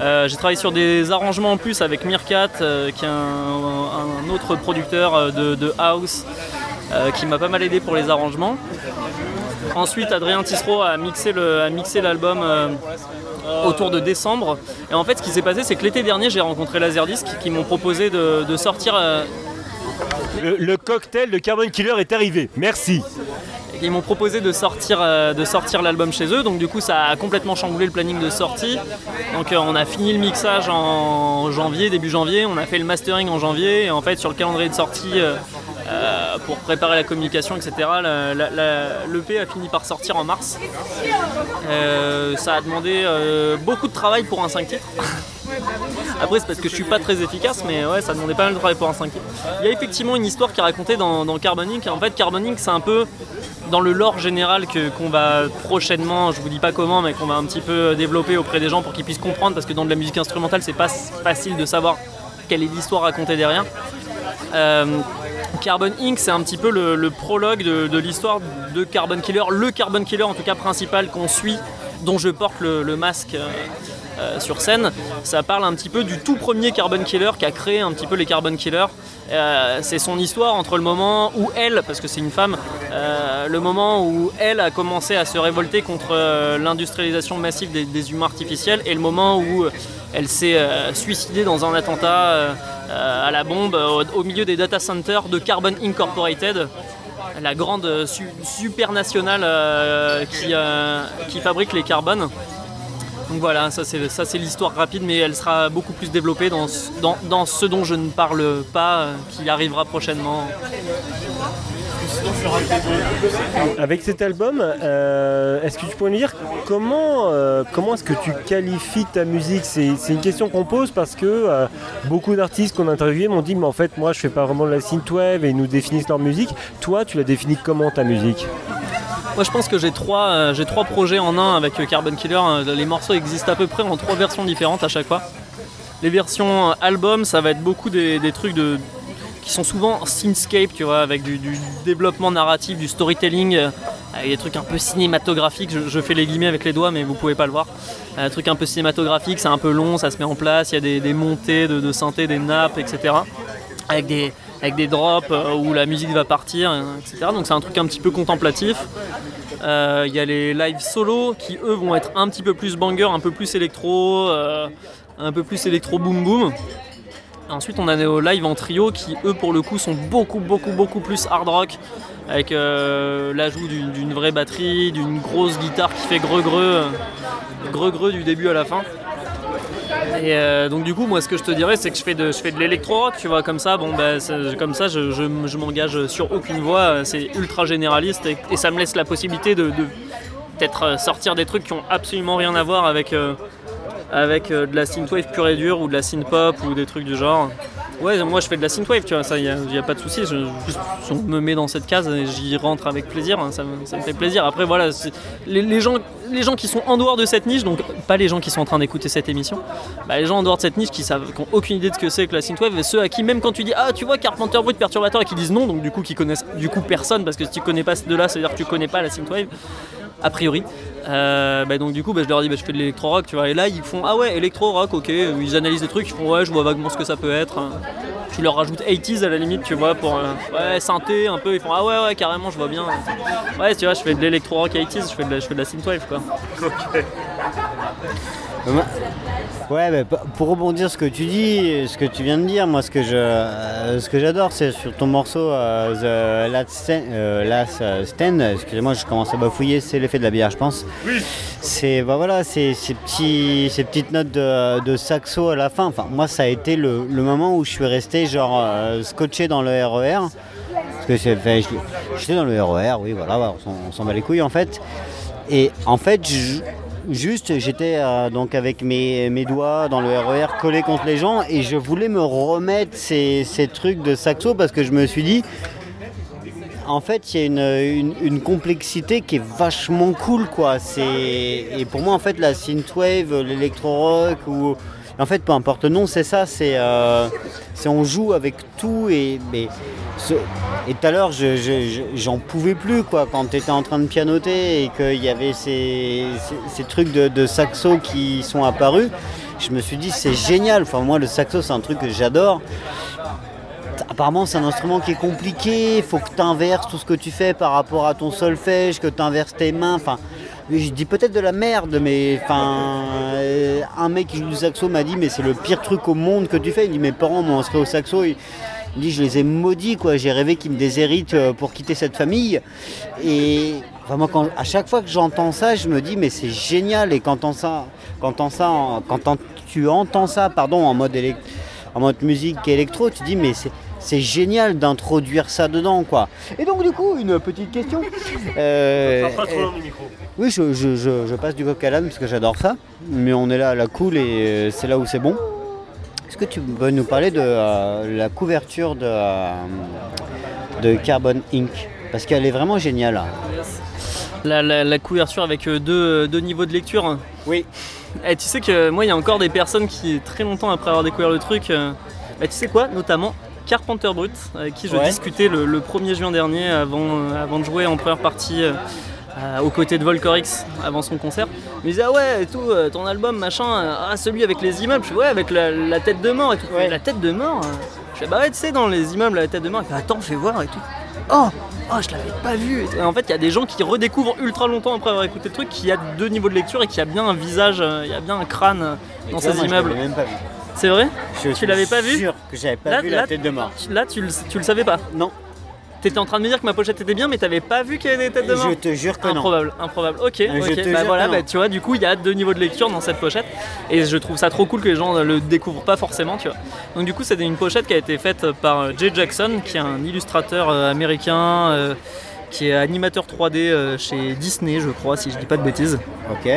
Euh, j'ai travaillé sur des arrangements en plus avec Mirkat, qui est un, autre producteur de, house, qui m'a pas mal aidé pour les arrangements. Ensuite, Adrien Tissereau a mixé le- a mixé l'album autour de décembre. Et en fait, ce qui s'est passé, c'est que l'été dernier, j'ai rencontré Laserdisc qui m'ont proposé de, sortir. Le, le cocktail de Carbon Killer est arrivé. Merci. Ils m'ont proposé de sortir, euh, de sortir l'album chez eux, donc du coup ça a complètement chamboulé le planning de sortie. Donc euh, on a fini le mixage en janvier, début janvier, on a fait le mastering en janvier, et en fait sur le calendrier de sortie, euh, pour préparer la communication, etc., l'EP a fini par sortir en mars. Euh, ça a demandé euh, beaucoup de travail pour un 5 titres. Après, c'est parce que je suis pas très efficace, mais ouais, ça demandait pas mal de travail pour un 5 titres. Il y a effectivement une histoire qui est racontée dans, dans Carbon Inc. En fait, Carbon Inc, c'est un peu dans le lore général qu'on va prochainement, je vous dis pas comment, mais qu'on va un petit peu développer auprès des gens pour qu'ils puissent comprendre, parce que dans de la musique instrumentale, c'est pas facile de savoir quelle est l'histoire racontée derrière. Euh, Carbon Inc, c'est un petit peu le, prologue de, l'histoire de Carbon Killer, le Carbon Killer en tout cas principal qu'on suit, dont je porte le, le masque euh, sur scène. Ça parle un petit peu du tout premier Carbon Killer qui a créé un petit peu les Carbon Killers. Euh, c'est son histoire entre le moment où elle, parce que c'est une femme, euh, le moment où elle a commencé à se révolter contre l'industrialisation massive des, humains artificiels et le moment où elle s'est suicidée dans un attentat à la bombe au, milieu des data centers de Carbon Incorporated, la grande su- supernationale qui, qui fabrique les carbones. Donc voilà, ça c'est l'histoire rapide, mais elle sera beaucoup plus développée dans, ce- dont je ne parle pas, euh, qui arrivera prochainement. Avec cet album, euh, est-ce que tu pourrais nous dire comment, euh, comment est-ce que tu qualifies ta musique? C'est une question qu'on pose parce que beaucoup d'artistes qu'on a interviewés m'ont dit mais en fait moi je fais pas vraiment de la synthwave et ils nous définissent leur musique. Toi tu la définis comment ta musique? Moi je pense que j'ai trois, euh, j'ai trois projets en un avec euh, Carbon Killer. Euh, Les morceaux existent à peu près en trois versions différentes à chaque fois. Les versions album, ça va être beaucoup des, des trucs de, qui sont souvent synthscape, tu vois, avec du, développement narratif, du storytelling, avec des trucs un peu cinématographiques. Je, fais les guillemets avec les doigts, mais vous pouvez pas le voir. Un truc un peu cinématographique, c'est un peu long, ça se met en place, il y a des, des montées de, de synthé, des nappes, etc. Avec des, avec des drops euh, où la musique va partir, etc. Donc c'est un truc un petit peu contemplatif. Euh, Il y a les live solo qui eux vont être un petit peu plus banger, un peu plus électro, euh, un peu plus électro boom boom. Ensuite on a nos live en trio qui eux pour le coup sont beaucoup beaucoup beaucoup plus hard rock avec l'ajout d'une vraie batterie, d'une grosse guitare qui fait greux-greux, greux-greux du début à la fin. Et euh, donc du coup moi ce que je te dirais c'est que je fais de, je fais de l'électro-rock tu vois comme ça. Bon bah, comme ça je, m'engage sur aucune voie. C'est ultra généraliste et, ça me laisse la possibilité de, peut-être euh, sortir des trucs qui ont absolument rien à voir avec, euh, avec euh, de la synthwave pure et dure ou de la synth-pop ou des trucs du genre. Ouais, moi je fais de la synthwave, tu vois, ça, n'y a, pas de souci. Je, on me met dans cette case, et j'y rentre avec plaisir, hein, ça, me- fait plaisir. Après, voilà, les, gens, les gens qui sont en dehors de cette niche, donc pas les gens qui sont en train d'écouter cette émission, bah, les gens en dehors de cette niche qui savent, qui aucune idée de ce que c'est que la synthwave, et ceux à qui, même quand tu dis ah, tu vois, Carpenter Brut, Perturbator, et qui disent non, donc du coup, qui connaissent du coup personne, parce que si tu connais pas ces deux-là, ça veut dire que tu connais pas la synthwave a priori. Euh, bah donc du coup bah, je leur dis bah, je fais de l'électro rock tu vois. Et là ils font ah ouais électro rock ok. Ils analysent des trucs ils font ouais je vois vaguement ce que ça peut être je leur rajoute 80s à la limite tu vois pour euh, ouais synthé un peu. Ils font ah ouais ouais carrément je vois bien. Ouais tu vois je fais de l'électro rock 80s je fais de la, je fais de la synthwave quoi. Ouais, bah, p- pour rebondir ce que tu dis, ce que tu viens de dire, moi ce que je, euh, j'adore, c'est sur ton morceau The Last Stand, Stand, excusez-moi, je commence à bafouiller, c'est l'effet de la bière, je pense. C'est bah voilà, c'est ces petits, ces petites notes de, saxo à la fin. Moi ça a été le, moment où je suis resté genre euh, scotché dans le RER. Parce que j'étais dans le RER, oui, voilà, on s'en- bat les couilles en fait. Et en fait, juste, j'étais euh, donc avec mes, doigts dans le RER collés contre les gens et je voulais me remettre ces, ces trucs de saxo parce que je me suis dit, en fait, il y a une, complexité qui est vachement cool, quoi. Et pour moi, en fait, la synthwave, l'électro rock ou En fait, peu importe le nom, c'est ça, c'est euh, on joue avec tout et tout à l'heure, je- je- je- j'en pouvais plus quoi quand tu étais en train de pianoter et qu'il y avait ces trucs de, de saxo qui sont apparus. Je me suis dit c'est génial. Enfin moi le saxo c'est un truc que j'adore. Apparemment, c'est un instrument qui est compliqué. Il faut que tu inverses tout ce que tu fais par rapport à ton solfège, que tu inverses tes mains. Enfin, je dis peut-être de la merde, mais enfin, euh, un mec qui joue du saxo m'a dit, mais c'est le pire truc au monde que tu fais. Il dit, mes parents m'ont inscrit au saxo. Il dit, je les ai maudits, quoi. J'ai rêvé qu'ils me déshéritent euh, pour quitter cette famille. Et enfin, moi, à chaque fois que j'entends ça, je me dis, mais c'est génial. Et quand, ça, quand, ça quand tu entends ça, pardon, en mode musique électro, tu dis mais c'est génial d'introduire ça dedans quoi. Et donc du coup une petite question. Euh, Pas trop loin du micro. oui je, je- je- je passe du coq à l'âne parce que j'adore ça, mais on est là à la cool et euh, c'est là où c'est bon. Est-ce que tu peux nous parler de euh, la couverture de, euh, de Carbon Inc? Parce qu'elle est vraiment géniale. La, la- la couverture avec euh, deux, deux niveaux de lecture. Oui. Et tu sais que moi, il y a encore des personnes qui, très longtemps après avoir découvert le truc, euh, bah, tu sais quoi, notamment Carpenter Brut, avec qui je Ouais. discutais le, le 1er juin dernier avant, euh, avant de jouer en première partie euh, euh, aux côtés de Volcorix avant son concert. Il me disait Ah ouais, et tout, euh, ton album, machin, euh, ah celui avec les immeubles. Je fais Ouais, avec la, la tête de mort et tout. Ouais. La tête de mort euh. Je fais Bah ouais, tu sais, dans les immeubles, la tête de mort. Il fait Attends, fais voir et tout. Oh Oh, je l'avais pas vu. Et en fait, il y a des gens qui redécouvrent ultra longtemps après avoir écouté le truc qu'il y a deux niveaux de lecture et qu'il y a bien un visage, euh, il y a bien un crâne euh, dans ces immeubles. l'avais même pas vu. C'est vrai Je Tu l'avais pas vu sûr que j'avais pas Là- vu là- la tête de mort. Là, tu le, tu le savais pas. Non, T'étais en train de me dire que ma pochette était bien, mais t'avais pas vu qu'il y avait des têtes de mort je te jure que non. Improbable, improbable. Ok, je ok. te Bah jure voilà, que non. bah, tu vois, du coup, il y a deux niveaux de lecture dans cette pochette, et je trouve ça trop cool que les gens le découvrent pas forcément, tu vois. Donc du coup, c'est une pochette qui a été faite par euh, Jay Jackson, qui est un illustrateur euh, américain, euh, qui est animateur 3D euh, chez Disney, je crois, si je dis pas de bêtises. Ok.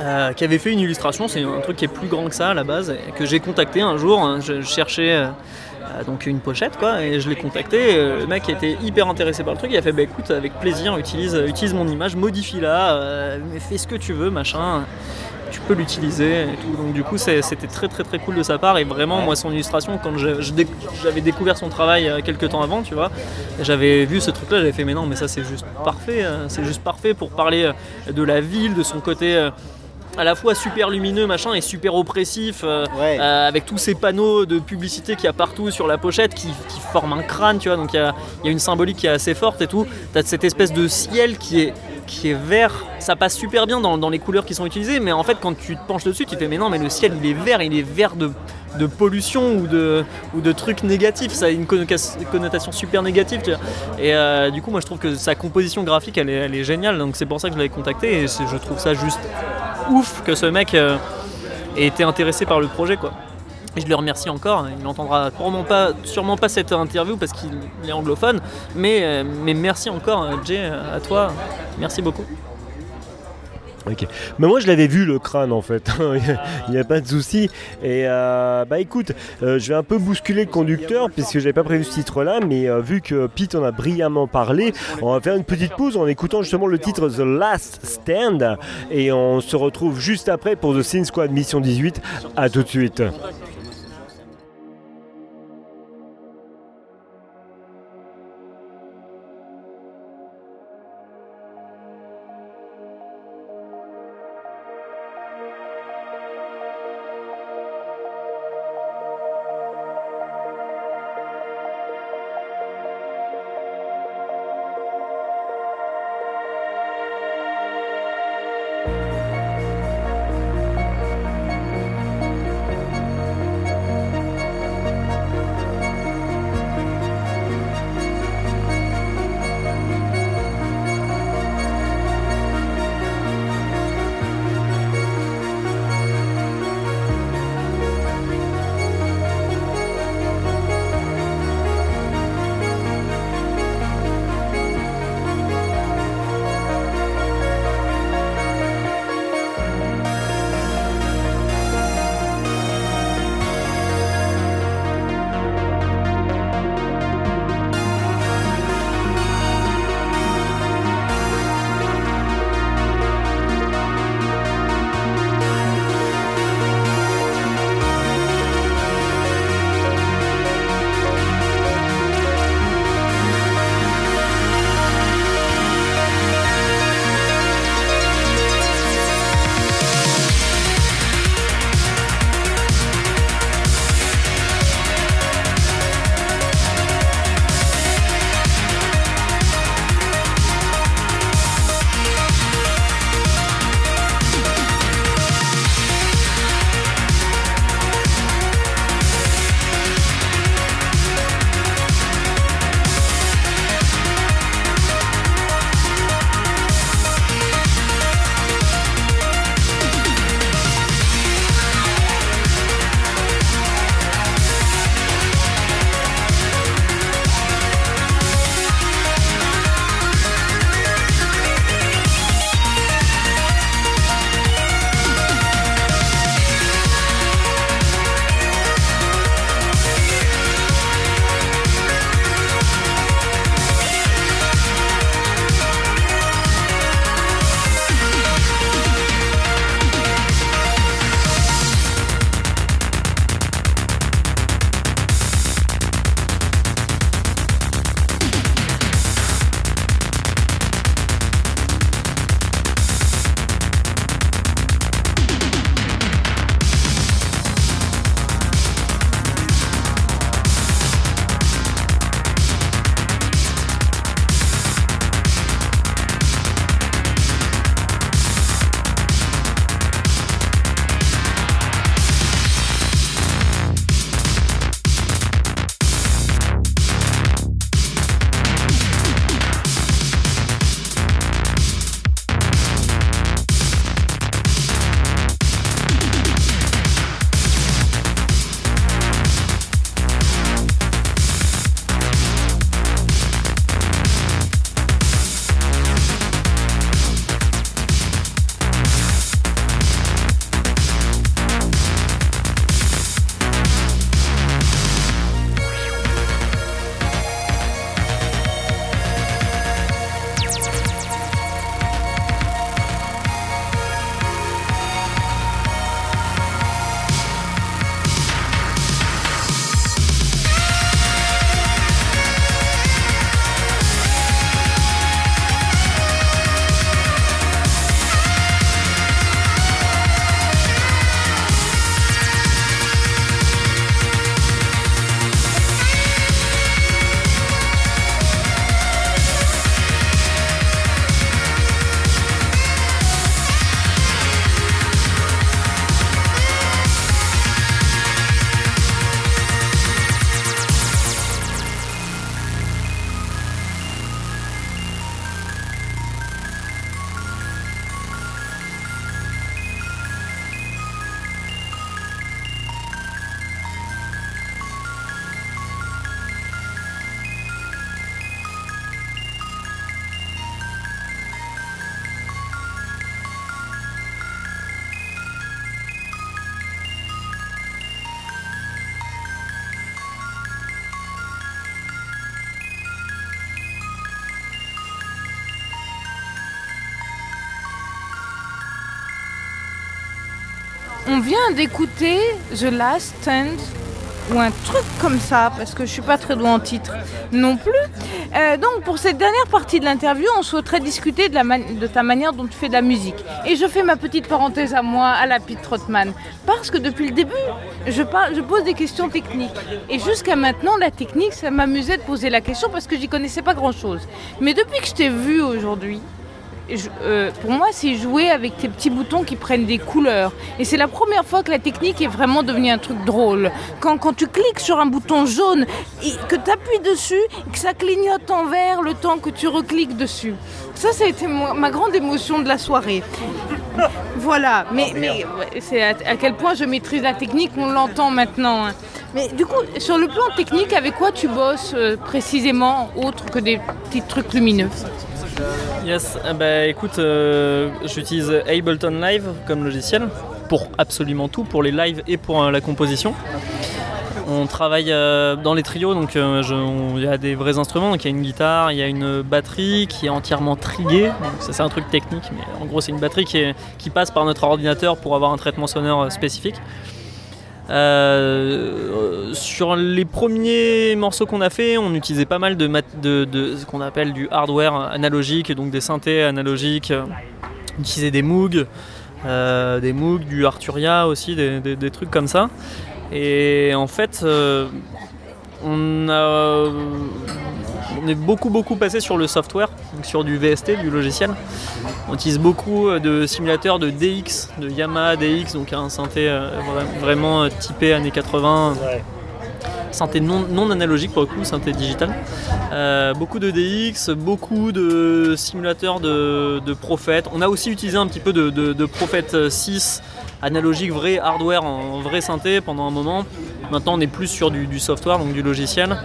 Euh, qui avait fait une illustration, c'est un truc qui est plus grand que ça à la base, que j'ai contacté un jour, hein, je, je cherchais euh, donc une pochette quoi, et je l'ai contacté, euh, le mec était hyper intéressé par le truc, il a fait bah écoute avec plaisir, utilise, utilise mon image, modifie-la, fais ce que tu veux, machin, tu peux l'utiliser et tout, donc du coup c'était très très très cool de sa part, et vraiment moi son illustration, quand j'avais découvert son travail euh, quelques temps avant, tu vois, j'avais vu ce truc là, j'avais fait mais non mais ça c'est juste parfait, euh, c'est juste parfait pour parler euh, de la ville, de son côté à la fois super lumineux machin et super oppressif euh, Ouais. euh, avec tous ces panneaux de publicité qu'il y a partout sur la pochette qui, qui forment un crâne tu vois. Donc il y a, il y a une symbolique qui est assez forte et tout. T'as cette espèce de ciel qui est qui est vert ça passe super bien dans, les couleurs qui sont utilisées mais en fait quand tu te penches dessus tu te fais mais non mais le ciel il est vert il est vert de pollution ou de, ou de trucs négatifs, ça a une connotation super négative. tu vois. Et euh, du coup, moi je trouve que sa composition graphique elle est, géniale, donc c'est pour ça que je l'avais contacté et je trouve ça juste ouf que ce mec euh, ait été intéressé par le projet quoi. Et je le remercie encore, il n'entendra sûrement pas, sûrement pas cette interview parce qu'il est anglophone, mais, euh, merci encore Jay, à toi, merci beaucoup. Ok. Mais moi je l'avais vu le crâne en fait, il n'y a pas de souci. Et euh, bah écoute, euh, je vais un peu bousculer le conducteur puisque j'avais pas prévu ce titre là, mais euh, vu que Pete en a brillamment parlé, on va faire une petite pause en écoutant justement le titre The Last Stand et on se retrouve juste après pour The Sin Squad Mission 18. À tout de suite. D'écouter The Last Stand ou un truc comme ça, parce que je suis pas très douée en titre non plus. Euh, donc pour cette dernière partie de l'interview, on souhaiterait discuter de, la ta manière dont tu fais de la musique. Et je fais ma petite parenthèse à moi, à la Pete Trotman, parce que depuis le début, je, je pose des questions techniques. Et jusqu'à maintenant, la technique, ça m'amusait de poser la question parce que j'y connaissais pas grand-chose. Mais depuis que je t'ai vu aujourd'hui, euh, pour moi, c'est jouer avec tes petits boutons qui prennent des couleurs. Et c'est la première fois que la technique est vraiment devenue un truc drôle. Quand, quand tu cliques sur un bouton jaune, et que tu appuies dessus, et que ça clignote en vert le temps que tu recliques dessus. Ça, ça a été ma grande émotion de la soirée. Voilà, mais, mais c'est à, quel point je maîtrise la technique, on l'entend maintenant. Hein. Mais du coup, sur le plan technique, avec quoi tu bosses euh, précisément, autre que des petits trucs lumineux? Yes, bah écoute, euh, j'utilise Ableton Live comme logiciel pour absolument tout, pour les lives et pour euh, la composition. On travaille dans les trios, donc il y a des vrais instruments, donc il y a une guitare, il y a une batterie qui est entièrement triguée, ça c'est un truc technique, mais en gros c'est une batterie qui passe par notre ordinateur pour avoir un traitement sonore spécifique. Euh, sur les premiers morceaux qu'on a fait, on utilisait pas mal de, de, ce qu'on appelle du hardware analogique, donc des synthés analogiques. On utilisait des Moog, euh, des Moog, du Arturia aussi, des, trucs comme ça. Et en fait, euh, on a on est beaucoup beaucoup passé sur le software, sur du VST, du logiciel. On utilise beaucoup euh, de simulateurs de DX, de Yamaha DX, donc un synthé euh, vraiment euh, typé années 80. Synthé non, analogique pour le coup, synthé digital. beaucoup de DX, beaucoup de simulateurs de, de Prophet. On a aussi utilisé un petit peu de, de, Prophet 6 analogique, vrai hardware en vrai synthé pendant un moment. Maintenant on est plus sur du, du software, donc du logiciel.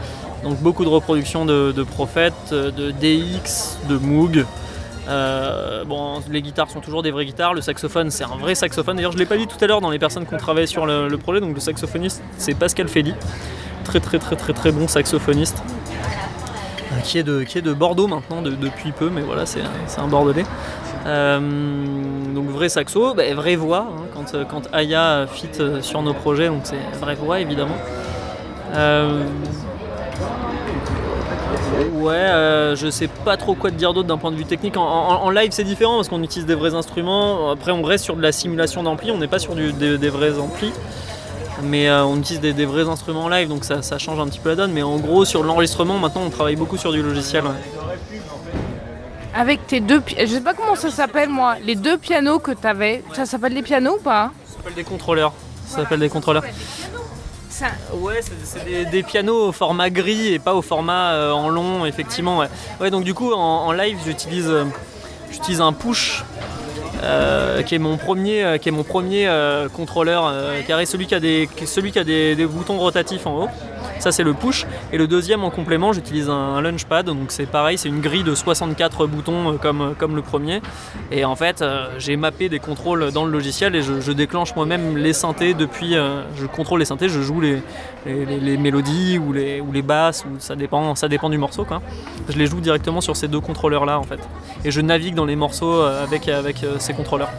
Donc beaucoup de reproductions de, de Prophet, de DX, de Moog. Euh, bon, les guitares sont toujours des vraies guitares. Le saxophone, c'est un vrai saxophone. D'ailleurs, je l'ai pas dit tout à l'heure dans les personnes qui ont travaillé sur le, projet. Donc, le saxophoniste, c'est Pascal Feli, très très très très très bon saxophoniste, euh, qui, est de, qui est de Bordeaux maintenant depuis peu, mais voilà, c'est un Bordelais. Euh, donc vrai saxo, bah, vraie voix. Hein, quand, quand Aya fit sur nos projets, donc c'est vraie voix évidemment. Ouais, euh, je sais pas trop quoi te dire d'autre d'un point de vue technique. En, live, c'est différent parce qu'on utilise des vrais instruments. Après, on reste sur de la simulation d'ampli, on n'est pas sur des, vrais amplis. Mais euh, on utilise des, vrais instruments en live, donc ça, change un petit peu la donne. Mais en gros, sur l'enregistrement, maintenant, on travaille beaucoup sur du logiciel. Avec tes deux. Je sais pas comment ça s'appelle, moi. Les deux pianos que tu avais. Ça s'appelle des pianos ou pas? Ça s'appelle des contrôleurs. Ça s'appelle des contrôleurs. Ouais, c'est des, pianos au format gris et pas au format euh, en long, effectivement. Ouais. donc du coup, en, live, j'utilise, euh, j'utilise un push. Euh, qui est mon premier, qui est mon premier contrôleur carré, celui qui a des, celui qui a des boutons rotatifs en haut. Ça, c'est le push. Et le deuxième, en complément, j'utilise un, launchpad. Donc, c'est pareil, c'est une grille de 64 boutons euh, comme, comme le premier. Et en fait, euh, j'ai mappé des contrôles dans le logiciel et je, déclenche moi-même les synthés depuis. Euh, je contrôle les synthés, je joue les, les, mélodies ou les, ou les basses, ou ça, dépend, ça dépend du morceau. Quoi. Je les joue directement sur ces deux contrôleurs-là, en fait. Et je navigue dans les morceaux avec, avec contrôleurs.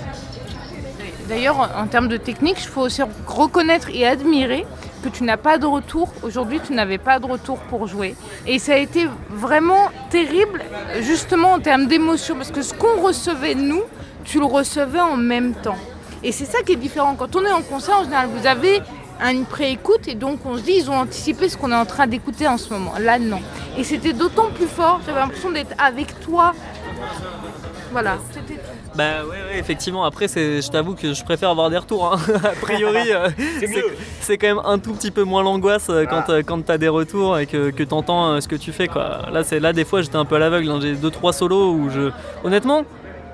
D'ailleurs, en termes de technique, il faut aussi reconnaître et admirer que tu n'as pas de retour. Aujourd'hui, tu n'avais pas de retour pour jouer. Et ça a été vraiment terrible, justement en termes d'émotion, parce que ce qu'on recevait, nous, tu le recevais en même temps. Et c'est ça qui est différent. Quand on est en concert, en général, vous avez une pré-écoute et donc on se dit ils ont anticipé ce qu'on est en train d'écouter en ce moment. Là non. Et c'était d'autant plus fort, j'avais l'impression d'être avec toi. Voilà. Bah ouais, effectivement. Après, je t'avoue que je préfère avoir des retours. Hein. a priori, euh, c'est quand même un tout petit peu moins l'angoisse euh, quand, ah. euh, quand t'as des retours et que, que t'entends ce que tu fais. Quoi. Là, là, des fois, j'étais un peu à l'aveugle. Hein. J'ai deux trois solos où je, honnêtement,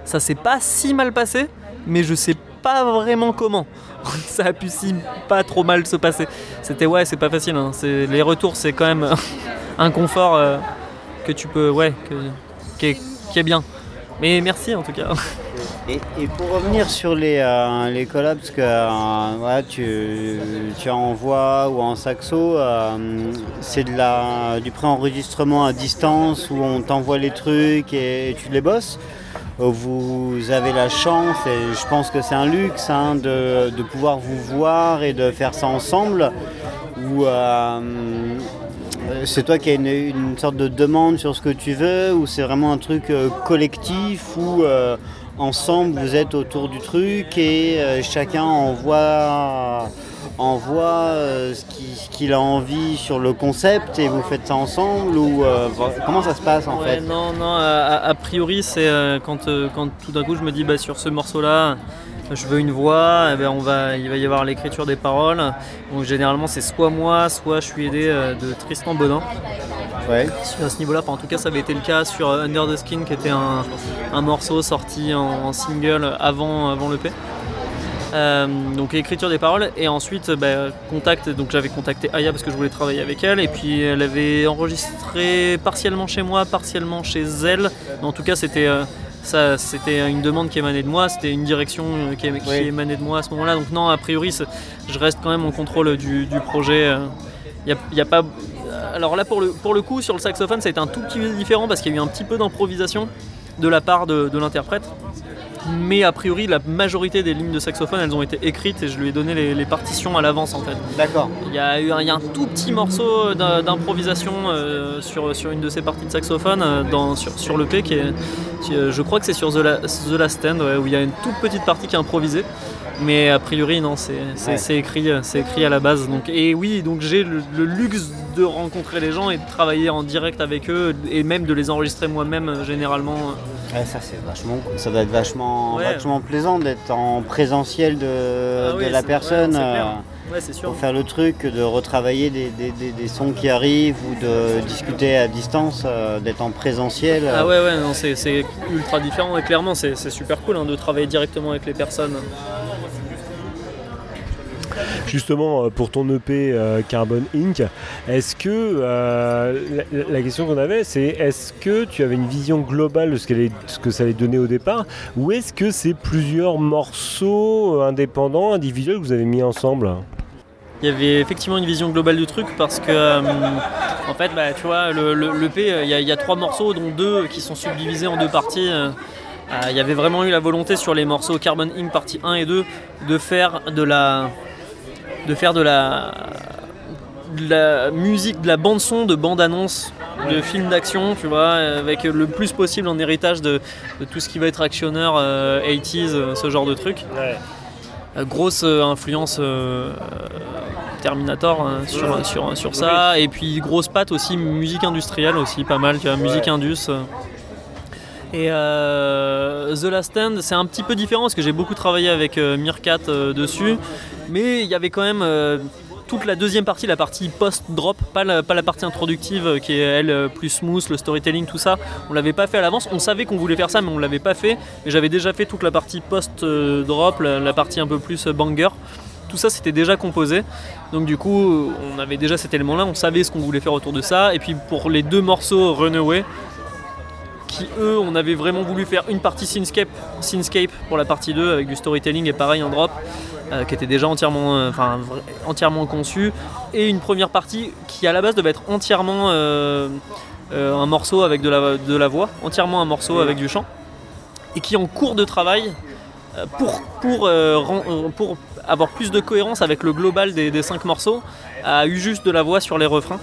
ça s'est pas si mal passé, mais je sais pas vraiment comment. ça a pu si pas trop mal se passer. C'était ouais, c'est pas facile. Hein. Les retours, c'est quand même un confort que tu peux, ouais, qui est bien. Mais merci en tout cas. Et, pour revenir sur les, euh, les collabs, parce que euh, tu, tu voix ou en saxo, euh, c'est du pré-enregistrement à distance où on t'envoie les trucs et, tu les bosses. Vous avez la chance, et je pense que c'est un luxe, hein, de, de pouvoir vous voir et de faire ça ensemble, ou c'est toi qui as une, une sorte de demande sur ce que tu veux, ou c'est vraiment un truc collectif, euh, ensemble vous êtes autour du truc et euh, chacun envoie, envoie euh, ce qui- ce qu'il a envie sur le concept et vous faites ça ensemble, ou euh, comment ça se passe en Ouais, fait? non, non, a, priori, c'est quand, quand tout d'un coup je me dis bah, sur ce morceau-là, je veux une voix, eh ben, on va, il va y avoir l'écriture des paroles. Donc généralement, c'est soit moi, soit je suis aidé de Tristan Bodin. Ouais. à ce niveau-là. Enfin, en tout cas, ça avait été le cas sur euh, Under the Skin, qui était un, un morceau sorti en, en single avant, avant l'EP. Euh, donc écriture des paroles et ensuite bah, contact donc j'avais contacté Aya parce que je voulais travailler avec elle et puis elle avait enregistré partiellement chez moi partiellement chez elle mais en tout cas c'était euh, ça c'était une demande qui émanait de moi c'était une direction euh, qui, qui Oui. émanait de moi à ce moment là donc non a priori je reste quand même en contrôle du, du projet il n'y a, pas alors là pour le, pour le coup sur le saxophone ça a été un tout petit peu différent parce qu'il y a eu un petit peu d'improvisation de la part de, de l'interprète. Mais a priori la majorité des lignes de saxophone elles ont été écrites et je lui ai donné les, les partitions à l'avance en fait. D'accord. il y a eu un, il y a un tout petit morceau d'im- d'improvisation euh, sur, sur une de ces parties de saxophone euh, dans, sur, sur l'EP qui est, qui je crois que c'est sur The, La- The Last Stand ouais, où il y a une toute petite partie qui est improvisée mais a priori non c'est Ouais. écrit c'est écrit à la base donc et oui donc j'ai le, le luxe de rencontrer les gens et de travailler en direct avec eux et même de les enregistrer moi-même euh, généralement Ouais, ça c'est vachement. Ça doit être vachement, Ouais. vachement plaisant d'être en présentiel de, Ah de oui, la personne ouais, euh, sûr pour faire le truc, de retravailler des, des- des- des sons qui arrivent ou de discuter à distance, euh, d'être en présentiel. euh. Ah ouais, ouais, c'est, ultra différent et clairement c'est, c'est super cool hein, de travailler directement avec les personnes. Justement, euh, pour ton EP euh, Carbon Inc., est-ce que euh, la, question qu'on avait, c'est est-ce que tu avais une vision globale de ce, que ça allait donner au départ, ou est-ce que c'est plusieurs morceaux indépendants, individuels que vous avez mis ensemble? Il y avait effectivement une vision globale du truc parce que, en fait, bah, tu vois, le, il y, a- trois morceaux, dont deux qui sont subdivisés en deux parties. Il y avait vraiment eu la volonté sur les morceaux Carbon Inc. partie 1 et 2 de faire de la, de faire de la, de la musique, de la bande son, de bande annonce, de films d'action, tu vois, avec le plus possible en héritage de, de tout ce qui va être actionneur, euh, 80s, euh, ce genre de truc. Euh, grosse euh, influence euh, Terminator euh, sur, sur, sur ça. Et puis grosse patte aussi musique industrielle aussi pas mal tu vois, musique indus euh. Et euh, The Last Stand c'est un petit peu différent parce que j'ai beaucoup travaillé avec euh, Meerkat euh, dessus mais il y avait quand même toute la deuxième partie, la partie post-drop, pas la, partie introductive qui est elle plus smooth, le storytelling, tout ça. On l'avait pas fait à l'avance. On savait qu'on voulait faire ça, mais on l'avait pas fait. Et j'avais déjà fait toute la partie post-drop, la, la partie un peu plus banger. Tout ça c'était déjà composé. Donc du coup, on avait déjà cet élément-là. On savait ce qu'on voulait faire autour de ça. Et puis pour les deux morceaux Runaway, qui eux, on avait vraiment voulu faire une partie Synscape, Synscape pour la partie 2 avec du storytelling et pareil un drop. euh, qui était déjà entièrement, euh, entièrement conçu, et une première partie qui à la base devait être entièrement euh, un morceau avec de la, voix, entièrement un morceau avec du chant, et qui en cours de travail, pour avoir plus de cohérence avec le global des, des cinq morceaux, a eu juste de la voix sur les refrains.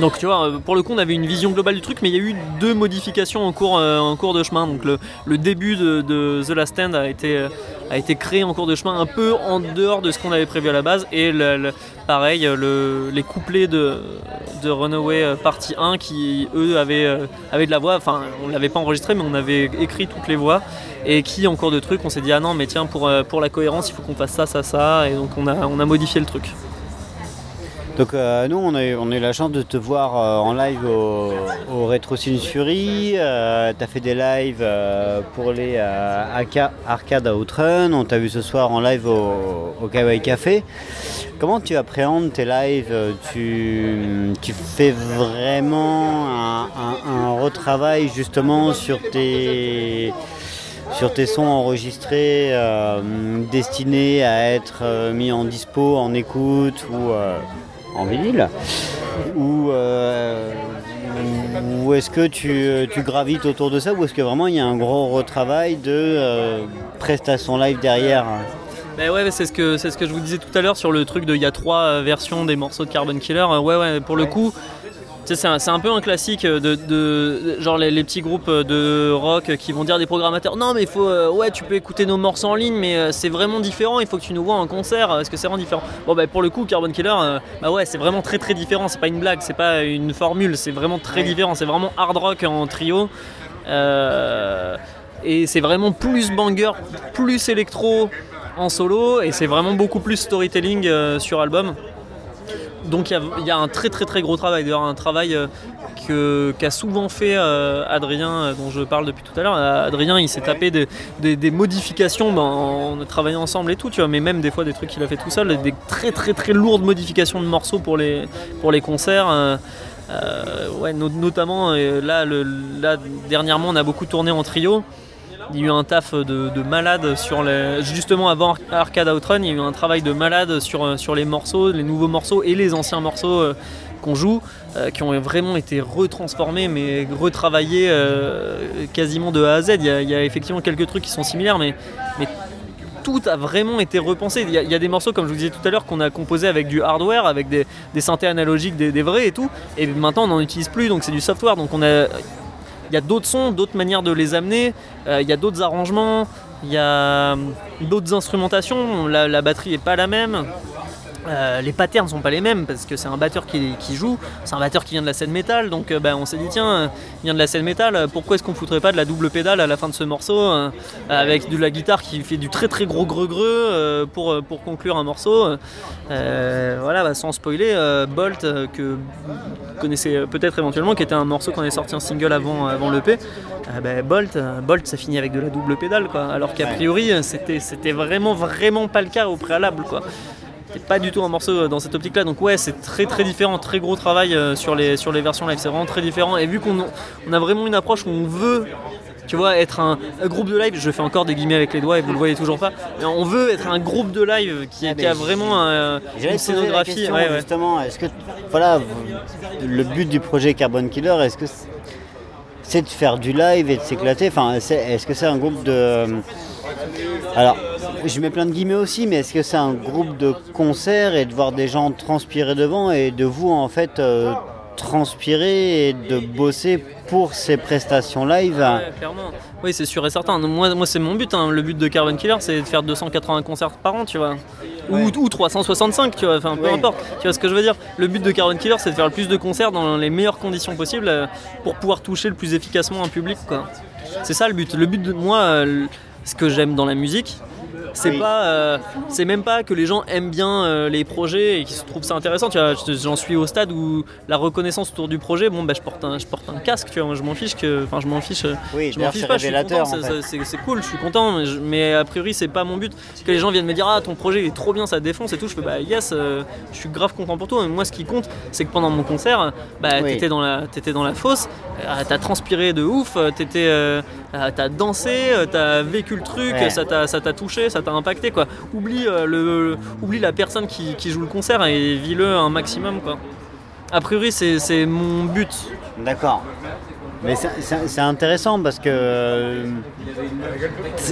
Donc tu vois, euh, pour le coup on avait une vision globale du truc, mais il y a eu deux modifications en cours, euh, de chemin. Donc le, début de, The Last Stand a été, euh, a été créé en cours de chemin, un peu en dehors de ce qu'on avait prévu à la base. Et pareil, le- les couplets de, de Runaway partie 1 qui eux avaient, de la voix, enfin on l'avait pas enregistré mais on avait écrit toutes les voix. Et qui en cours de truc on s'est dit ah non mais tiens pour, la cohérence il faut qu'on fasse ça, ça, ça. Et donc on a modifié le truc. Donc euh, nous, on a, eu, on a eu la chance de te voir euh, en live au, Retro Sin Fury. Euh, tu as fait des lives pour les Arca- Arcade Outrun. On t'a vu ce soir en live au, au Kawaii Café. Comment tu appréhendes tes lives tu, tu fais vraiment un, un- retravail justement sur tes sur tes sons enregistrés destinés à être mis en dispo, en écoute ou en vinyle. Ou, euh, ou est-ce que tu, tu gravites autour de ça ou est-ce que vraiment il y a un gros retravail de euh, prestations live derrière Bah ouais, c'est ce, que, c'est ce que je vous disais tout à l'heure sur le truc de il y a trois euh, versions des morceaux de Carbon Killer. Euh, Ouais, ouais, pour le coup, c'est un, peu un classique de, de- de- genre les, les petits groupes de rock qui vont dire des programmateurs non mais il faut euh, ouais tu peux écouter nos morceaux en ligne mais euh, c'est vraiment différent il faut que tu nous vois en concert est-ce que c'est vraiment différent? Bon bah pour le coup Carbon Killer euh, bah ouais c'est vraiment très très différent c'est pas une blague c'est pas une formule c'est vraiment très différent c'est vraiment hard rock en trio Euh, et c'est vraiment plus banger plus électro en solo et c'est vraiment beaucoup plus storytelling euh, sur album donc il y a- il y, a un très très très gros travail, d'ailleurs un travail euh, que- qu'a souvent fait euh, Adrien, euh, dont je parle depuis tout à l'heure. Adrien il s'est tapé des, des- des modifications ben, en travaillant ensemble et tout, tu vois, mais même des fois des trucs qu'il a fait tout seul, des très très très lourdes modifications de morceaux pour les, pour les concerts. euh, ouais, no- notamment là, le- là, dernièrement on a beaucoup tourné en trio. Il y a eu un taf de, de malade sur les. Justement avant Ar- Arcade Outrun, il y a eu un travail de malade sur, euh, les morceaux, les nouveaux morceaux et les anciens morceaux euh, qu'on joue, euh, qui ont vraiment été retransformés, mais retravaillés quasiment de A à Z. Il y, a, effectivement quelques trucs qui sont similaires, mais, tout a vraiment été repensé. Il y, a, des morceaux, comme je vous disais tout à l'heure, qu'on a composés avec du hardware, avec des, des synthés analogiques, des, des vrais et tout, et maintenant on n'en utilise plus, donc c'est du software. Donc on a il y a d'autres sons, d'autres manières de les amener, euh, il y a d'autres arrangements, il y a euh, d'autres instrumentations, la, batterie est pas la même. Euh, les patterns sont pas les mêmes parce que c'est un batteur qui, qui joue, c'est un batteur qui vient de la scène métal, donc euh, bah, on s'est dit tiens, euh, il vient de la scène métal, pourquoi est-ce qu'on foutrait pas de la double pédale à la fin de ce morceau avec de la guitare qui fait du très très gros greu pour, pour conclure un morceau. Voilà, bah, sans spoiler, Bolt que vous connaissez peut-être éventuellement, qui était un morceau qu'on est sorti en single avant, avant l'EP. Bah, Bolt, Bolt, ça finit avec de la double pédale, quoi. Alors qu'à priori, c'était, c'était vraiment, vraiment pas le cas au préalable, quoi. Pas du tout un morceau euh, dans cette optique-là. Donc ouais, c'est très, très différent, très gros travail euh, sur les, sur les versions live. C'est vraiment très différent. Et vu qu'on on a vraiment une approche où on veut. Tu vois, être un, un groupe de live, je fais encore des guillemets avec les doigts et vous le voyez toujours pas. Mais on veut être un groupe de live qui, Ah, qui a vraiment un- J'allais une scénographie. question, ouais, ouais. justement, est-ce que voilà, le but du projet Carbon Killer, est-ce que c'est- de faire du live et de s'éclater? Enfin, est-ce que c'est un groupe de alors, je mets plein de guillemets aussi, mais est-ce que c'est un groupe de concert et de voir des gens transpirer devant et de vous en fait euh, transpirer et de bosser pour ces prestations live Ouais, clairement. Oui, c'est sûr et certain. Moi, moi c'est mon but. hein. Le but de Carbon Killer, c'est de faire 280 concerts par an, tu vois. Ou, Ouais. ou 365, tu vois. Enfin, peu Ouais. importe. Tu vois ce que je veux dire Le but de Carbon Killer, c'est de faire le plus de concerts dans les meilleures conditions possibles euh, pour pouvoir toucher le plus efficacement un public, quoi. C'est ça le but. Le but de moi, euh, ce que j'aime dans la musique, c'est Oui. pas, euh, c'est même pas que les gens aiment bien euh, les projets et qu'ils se trouvent ça intéressant. Tu vois, je- j'en suis au stade où la reconnaissance autour du projet, bon, bah, je porte un, je porte un casque, tu vois. Moi, je m'en fiche que, enfin, je m'en fiche. euh, Oui, je m'en fiche pas, je suis content, en c'est- fait. c'est c'est cool, je suis content, mais, je- mais a priori c'est pas mon but. Que les gens viennent me dire ah ton projet est trop bien, ça défonce et tout, je fais bah yes, euh, je suis grave content pour toi. Mais moi ce qui compte, c'est que pendant mon concert, bah Oui. t'étais dans la t'étais dans la fosse, t'as transpiré de ouf, t'étais, t'as dansé, t'as vécu le truc, Ouais. ça t'a ça t'a touché, ça t'a impacté quoi. Oublie euh, le, oublie la personne qui, qui joue le concert et vis-le un maximum quoi. A priori c'est mon but. D'accord. Mais c'est- intéressant parce que euh,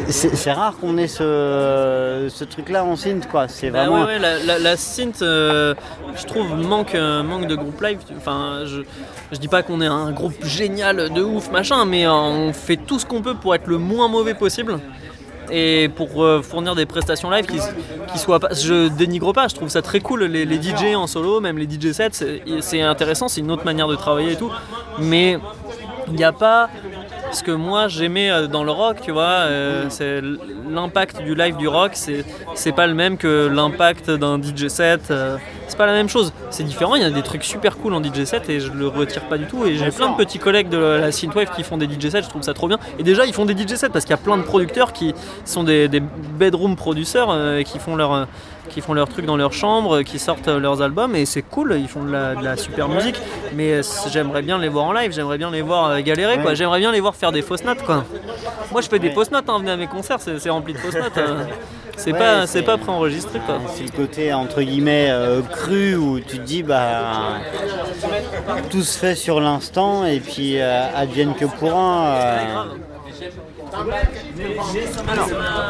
c'est- rare qu'on ait ce, ce truc-là en synth, quoi. C'est Bah vraiment. ouais, ouais, la, la- la synth, euh, je trouve, manque, euh, manque de groupe live. Enfin, je, je dis pas qu'on est un groupe génial de ouf, machin, mais on fait tout ce qu'on peut pour être le moins mauvais possible. Et pour euh, fournir des prestations live qui, qui soient pas. Je dénigre pas, je trouve ça très cool. Les, DJ en solo, même les DJ sets, c'est- intéressant, c'est une autre manière de travailler et tout. Mais il n'y a pas ce que moi j'aimais euh, dans le rock, tu vois, euh, c'est l'impact du live du rock, c'est pas le même que l'impact d'un DJ set, c'est pas la même chose. C'est différent, il y a des trucs super cool en DJ set et je le retire pas du tout. Et j'ai plein de petits collègues de la synthwave qui font des DJ sets, je trouve ça trop bien. Et déjà, ils font des DJ sets parce qu'il y a plein de producteurs qui sont des, des bedroom producers euh, qui font leur euh, qui font leurs trucs dans leur chambre, qui sortent euh, leurs albums et c'est cool, ils font de la, de la super musique. Mais j'aimerais bien les voir en live, j'aimerais bien les voir galérer, quoi. J'aimerais bien les voir faire des fausses notes, quoi. Moi, je fais des fausses notes, hein, venez à mes concerts, c'est rempli de fausses notes. C'est Ouais, pas, c'est- pas préenregistré quoi. C'est le côté entre guillemets euh, cru où tu te dis bah tout se fait sur l'instant et puis euh, advienne que pourra. euh,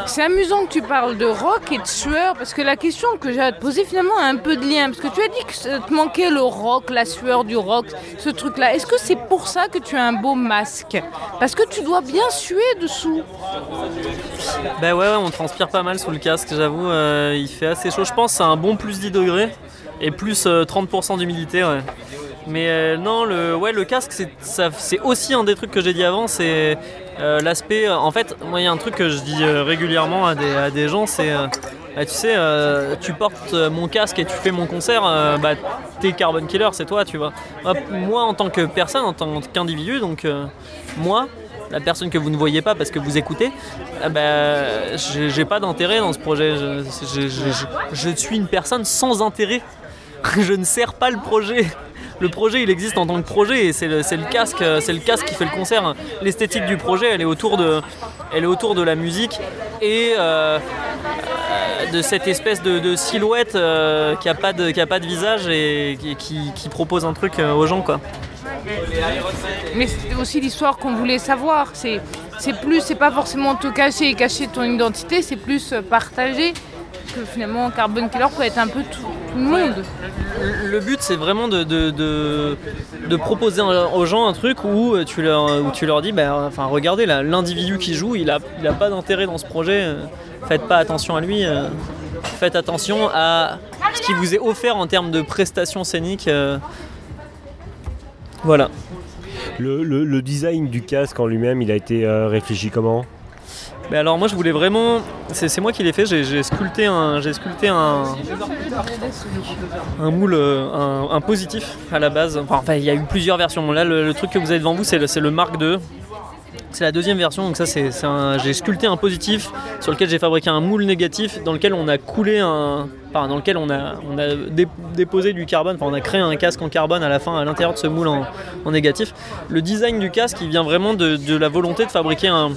C'est amusant que tu parles de rock et de sueur parce que la question que j'ai à te poser finalement a un peu de lien parce que tu as dit que ça te manquait le rock, la sueur du rock, ce truc-là. Est-ce que c'est pour ça que tu as un beau masque? Parce que tu dois bien suer dessous. Bah ouais, on transpire pas mal sous le casque, j'avoue, euh, il fait assez chaud. Je pense c'est un bon plus 10 degrés et plus euh, 30% d'humidité, ouais. Mais euh, non, le, ouais, le casque, c'est, aussi un des trucs que j'ai dit avant, c'est euh, l'aspect... En fait, moi, il y a un truc que je dis euh, régulièrement à des, à des gens, c'est... euh, bah, tu sais, euh, tu portes euh, mon casque et tu fais mon concert, euh, bah, t'es Carbon Killer, c'est toi, tu vois. Moi, en tant que personne, en tant qu'individu, donc euh, moi, la personne que vous ne voyez pas parce que vous écoutez, bah, j'ai pas d'intérêt dans ce projet. Je, je- je- je- je suis une personne sans intérêt. je ne sers pas le projet. Le projet, il existe en tant que projet et c'est le, c'est casque, euh, c'est le casque qui fait le concert. L'esthétique du projet, elle est autour de, elle est autour de la musique et euh, euh, de cette espèce de, silhouette qui a pas de, qui a pas de visage et qui, propose un truc aux gens, quoi. Mais c'était aussi l'histoire qu'on voulait savoir. C'est, c'est plus, c'est pas forcément te cacher et cacher ton identité, c'est plus partager. Que finalement, Carbon Killer peut être un peu tout, tout le monde. Le but, c'est vraiment de, de, de- de proposer aux gens un truc où tu leur, où tu leur dis, bah, enfin, regardez, là, l'individu qui joue, il a, il a pas d'intérêt dans ce projet. euh, Faites pas attention à lui. euh, Faites attention à ce qui vous est offert en termes de prestations scéniques. euh. Voilà. Le, le- le design du casque en lui-même, il a été euh, réfléchi comment? Mais alors moi je voulais vraiment, c'est moi qui l'ai fait, j'ai sculpté un, sculpté un, un moule, euh, un, positif à la base. Enfin, il y a eu plusieurs versions. Là le, truc que vous avez devant vous c'est le, le Mark II. C'est la deuxième version, donc ça c'est j'ai sculpté un positif sur lequel j'ai fabriqué un moule négatif dans lequel on a coulé un, enfin dans lequel on a, on a dé- déposé du carbone, enfin on a créé un casque en carbone à la fin à l'intérieur de ce moule en, négatif. Le design du casque il vient vraiment de la volonté de fabriquer un,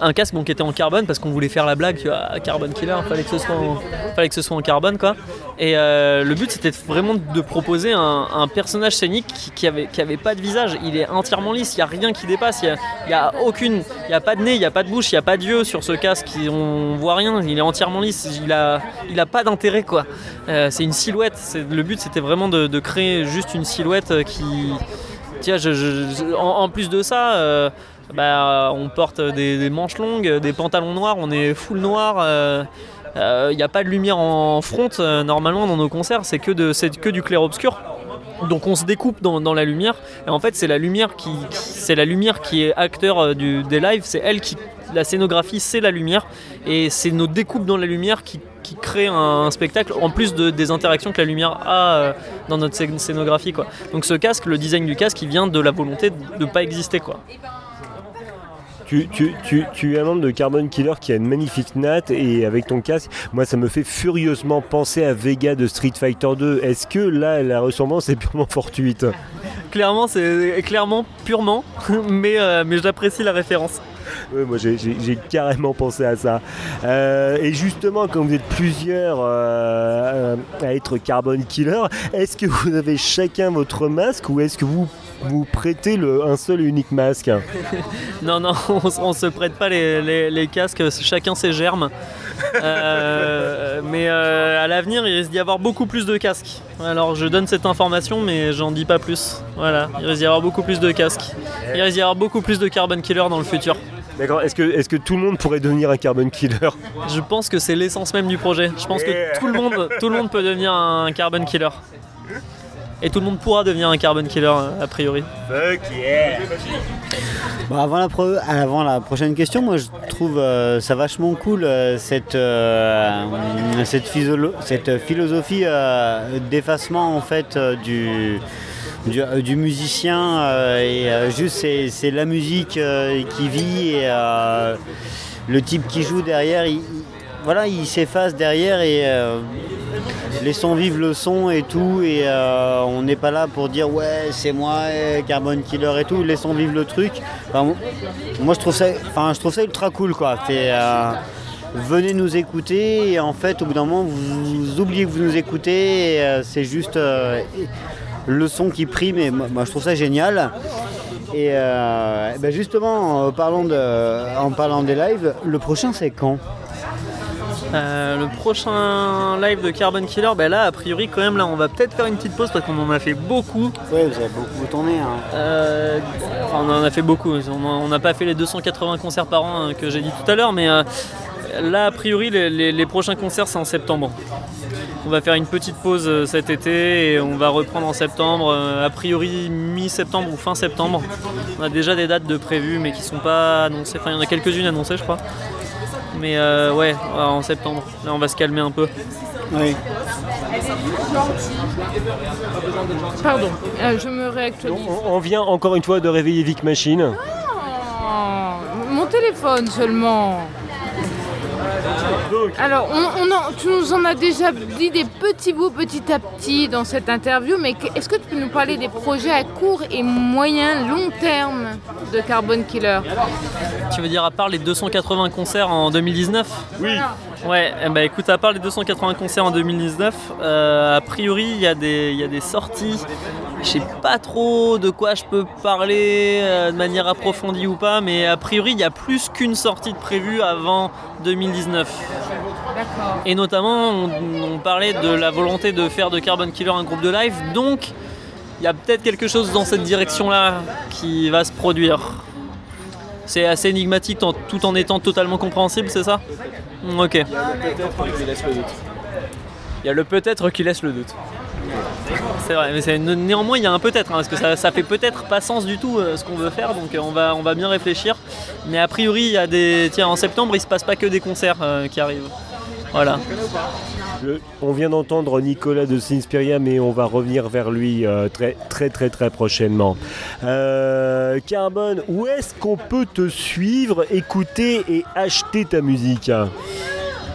un casque qui était en carbone parce qu'on voulait faire la blague, tu vois, carbone killer, fallait que ce soit en, fallait que ce soit en carbone quoi. Et euh, le but c'était vraiment de proposer un, personnage scénique qui, qui avait, qui avait pas de visage. Il est entièrement lisse, il y a rien qui dépasse, il y a, a aucune, il y a pas de nez, il y a pas de bouche, il y a pas d'yeux sur ce casque. On voit rien, il est entièrement lisse. Il a, il a pas d'intérêt quoi. Euh, c'est une silhouette. Le but c'était vraiment de, créer juste une silhouette euh, qui, Tiens, en, plus de ça, bah, on porte des, manches longues, des pantalons noirs, on est full noir. Il n'y a pas de lumière en front euh, normalement dans nos concerts, c'est que, du clair-obscur. Donc on se découpe dans, la lumière et en fait c'est la lumière qui, est acteur euh, du, des lives, c'est elle qui la scénographie c'est la lumière et c'est nos découpes dans la lumière qui, créent un, spectacle en plus de- des interactions que la lumière a euh, dans notre scé- scénographie. Donc ce casque, le design du casque, il vient de la volonté de ne pas exister quoi. Tu, es un membre de Carbon Killer qui a une magnifique natte et avec ton casque, moi ça me fait furieusement penser à Vega de Street Fighter 2. Est-ce que là la ressemblance est purement fortuite? Clairement, c'est clairement purement, euh, mais j'apprécie la référence. Ouais, moi j'ai- carrément pensé à ça. Euh, et justement, comme vous êtes plusieurs euh, euh, à être Carbon Killer, est-ce que vous avez chacun votre masque ou est-ce que vous vous prêtez un seul et unique masque? Non, non, on, on se prête pas les, casques, chacun ses germes. Mais à l'avenir, il risque d'y avoir beaucoup plus de casques. Alors je donne cette information, mais j'en dis pas plus. Voilà, il risque d'y avoir beaucoup plus de casques. Il risque d'y avoir beaucoup plus de carbon killer dans le futur. D'accord, est-ce que, est que tout le monde pourrait devenir un Carbon Killer Je pense que c'est l'essence même du projet. Je pense que tout le monde, tout le monde peut devenir un carbon killer. Et tout le monde pourra devenir un carbon killer a priori. Fuck yeah Bon, avant, la pro- avant la prochaine question, moi je trouve euh, ça vachement cool euh, cette, euh, cette, cette philosophie euh, d'effacement en fait euh, du, du, euh, du musicien euh, et euh, juste c'est, la musique qui vit et le type qui joue derrière il, il- voilà il s'efface derrière et laissons vivre le son et tout et on n'est pas là pour dire ouais c'est moi Carbon Killer et tout laissons vivre le truc. Moi je trouve ça enfin je trouve ça ultra cool quoi. Venez nous écouter et en fait au bout d'un moment vous, oubliez que vous nous écoutez et euh, c'est juste le son qui prime et moi, moi, je trouve ça génial. Et euh, ben justement en parlant, de, en parlant des lives, le prochain c'est quand? Euh, le prochain live de Carbon Killer, ben là, a priori, quand même, là, on va peut-être faire une petite pause parce qu'on en a fait beaucoup. Ouais, vous avez beaucoup tourné. Hein. Euh, enfin, on en a fait beaucoup. On n'a pas fait les 280 concerts par an que j'ai dit tout à l'heure, mais euh, là, a priori, les, les- les prochains concerts, c'est en septembre. On va faire une petite pause euh, cet été et on va reprendre en septembre, euh, a priori mi-septembre ou fin septembre. On a déjà des dates de prévues, mais qui sont pas annoncées. Enfin, il y en a quelques-unes annoncées, je crois. Mais euh, ouais, en septembre. Là, on va se calmer un peu. Oui. Pardon, euh, je me réactualise. On, on vient encore une fois de réveiller Vic Machine. Oh, mon téléphone seulement. Alors, on, on en- tu nous en as déjà dit des petits bouts petit à petit dans cette interview, mais est-ce que tu peux nous parler des projets à court et moyen, long terme de Carbon Killer? Tu veux dire à part les 280 concerts en 2019 Oui. Ouais, ben, écoute, à part les 280 concerts en 2019, euh, a priori il y, a des- il y a des sorties. Je sais pas trop de quoi je peux parler euh, de manière approfondie ou pas, mais a priori il y a plus qu'une sortie de prévue avant 2019. D'accord. Et notamment, on, on parlait de la volonté de faire de Carbon Killer un groupe de live, donc il y a peut-être quelque chose dans cette direction-là qui va se produire. C'est assez énigmatique tout en étant totalement compréhensible, c'est ça Mm, Ok. Il y a le peut-être qui laisse le doute. C'est vrai, mais néanmoins il y a un peut-être, hein, parce que ça, ça fait peut-être pas sens du tout euh, ce qu'on veut faire, donc euh, on va, on va bien réfléchir. Mais a priori, il y a des. Tiens, en septembre, il se passe pas que des concerts euh, qui arrivent. Voilà. On vient d'entendre Nicolas de Sinspiria, mais on va revenir vers lui euh, très très très prochainement. Euh, Carbone, où est-ce qu'on peut te suivre, écouter et acheter ta musique?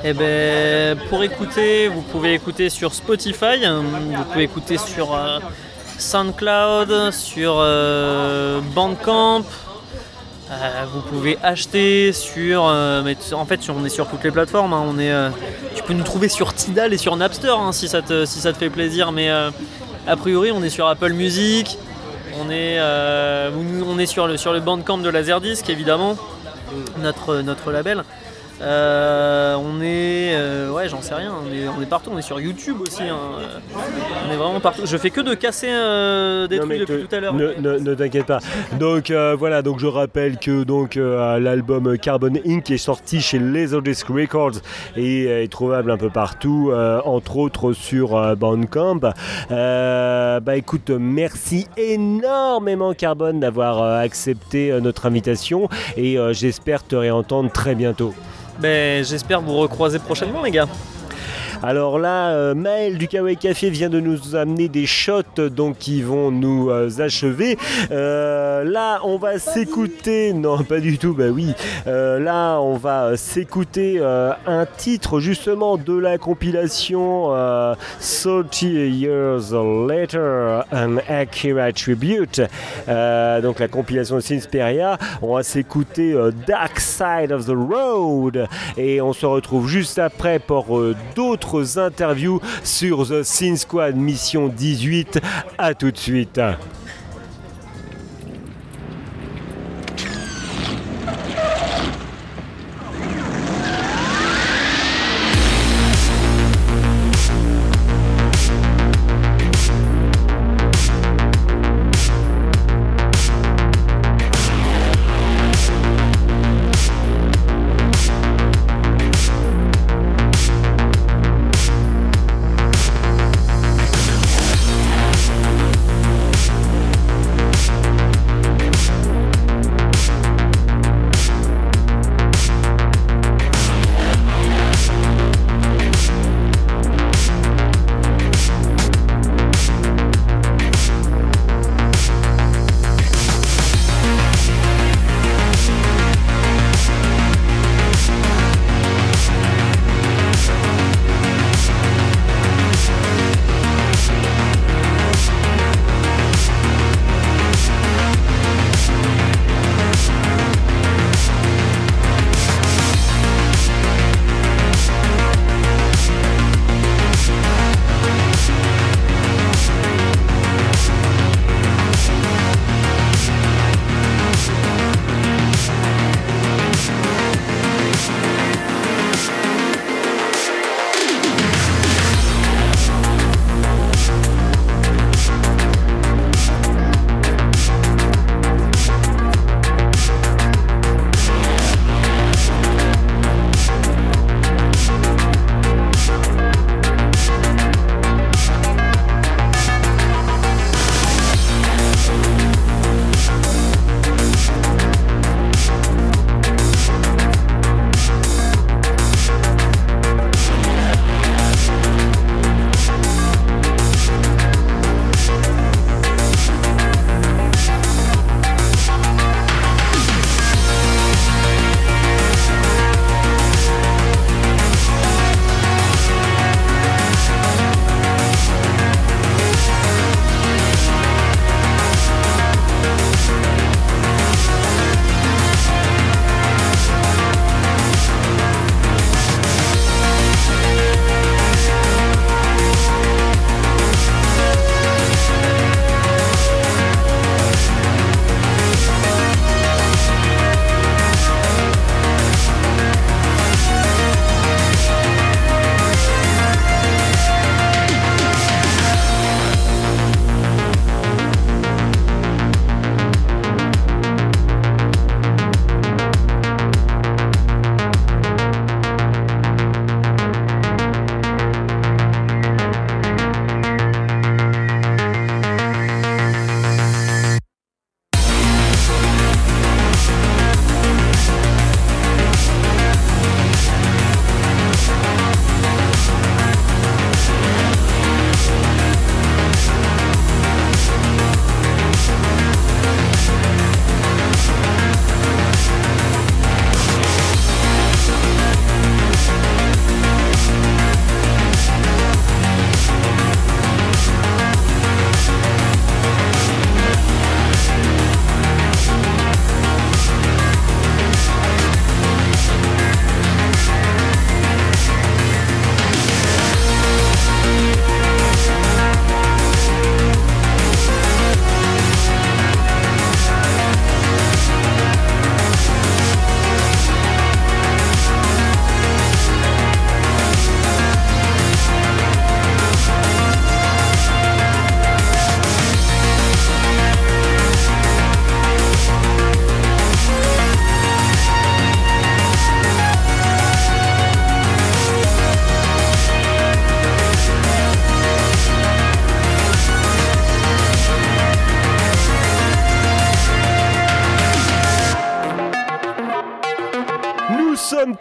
Et ben, pour écouter, vous pouvez écouter sur Spotify, euh, vous pouvez écouter sur euh, SoundCloud, sur euh, Bandcamp. Euh, vous pouvez acheter sur, euh, en fait, on est sur toutes les plateformes. hein, on est, euh, tu peux nous trouver sur Tidal et sur Napster hein, si ça te, si ça te fait plaisir. Mais a priori, on est sur Apple Music. On est, on est sur le, sur le Bandcamp de Laserdisc évidemment, notre, notre label. Euh, on est, euh, ouais, j'en sais rien. On est, on est partout. On est sur YouTube aussi. hein, On est vraiment partout. Je fais que de casser euh, des Non, trucs depuis tout à l'heure. Ne, ne- ne t'inquiète pas. Donc voilà, donc je rappelle que donc l'album Carbon Inc est sorti chez Laserdisc Records et est trouvable un peu partout, entre autres sur Bandcamp. Bah écoute, merci énormément Carbon d'avoir accepté notre invitation et j'espère te réentendre très bientôt. Ben, j'espère vous recroiser prochainement, les gars. Alors là, euh, Maël du Kawaii Café vient de nous amener des shots donc qui vont nous euh, achever. Euh, là, on va s'écouter. Non, pas du tout. Bah oui. Là, on va s'écouter un titre justement de la compilation euh, 30 Years Later, an Akira Tribute. Donc la compilation de Sinsperia. On va s'écouter Dark Side of the Road et on se retrouve juste après pour euh, interviews sur The Sin Squad Mission 18. À tout de suite.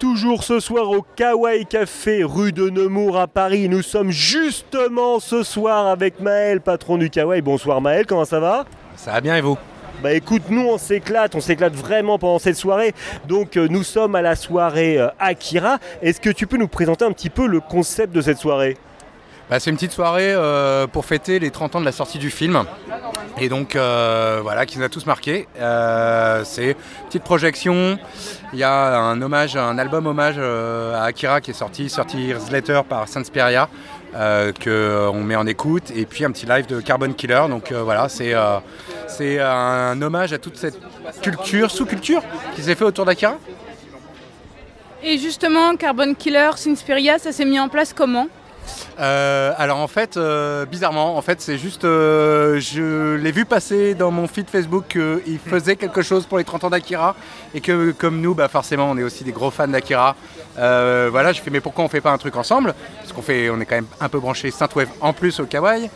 Toujours ce soir au Kawaii Café rue de Nemours à Paris. Nous sommes justement ce soir avec Maël, patron du Kawaii. Bonsoir Maël, comment ça va? Ça va bien et vous? Bah écoute, nous on s'éclate, on s'éclate vraiment pendant cette soirée. Donc euh, nous sommes à la soirée euh, Akira. Est-ce que tu peux nous présenter un petit peu le concept de cette soirée? Bah, C'est une petite soirée euh, pour fêter les 30 ans de la sortie du film. Et donc voilà, qui nous a tous marqué. c'est une petite projection. Il y a un hommage, un album hommage à Akira qui est sorti, sorti Letter par Sansperia. Euh, qu'on met en écoute, et puis un petit live de Carbon Killer. Donc euh, voilà, c'est euh, c'est un hommage à toute cette culture, sous-culture qui s'est fait autour d'Akira. Et justement, Carbon Killer, Sinspiria, ça s'est mis en place comment? Euh, alors en fait, euh, bizarrement, en fait, c'est juste, euh, je l'ai vu passer dans mon feed Facebook qu'il faisait quelque chose pour les 30 ans d'Akira et que comme nous, bah forcément, on est aussi des gros fans d'Akira. voilà, je fais mais pourquoi on fait pas un truc ensemble? Parce qu'on fait, on est quand même un peu branché Synthwave en plus au Kawaii.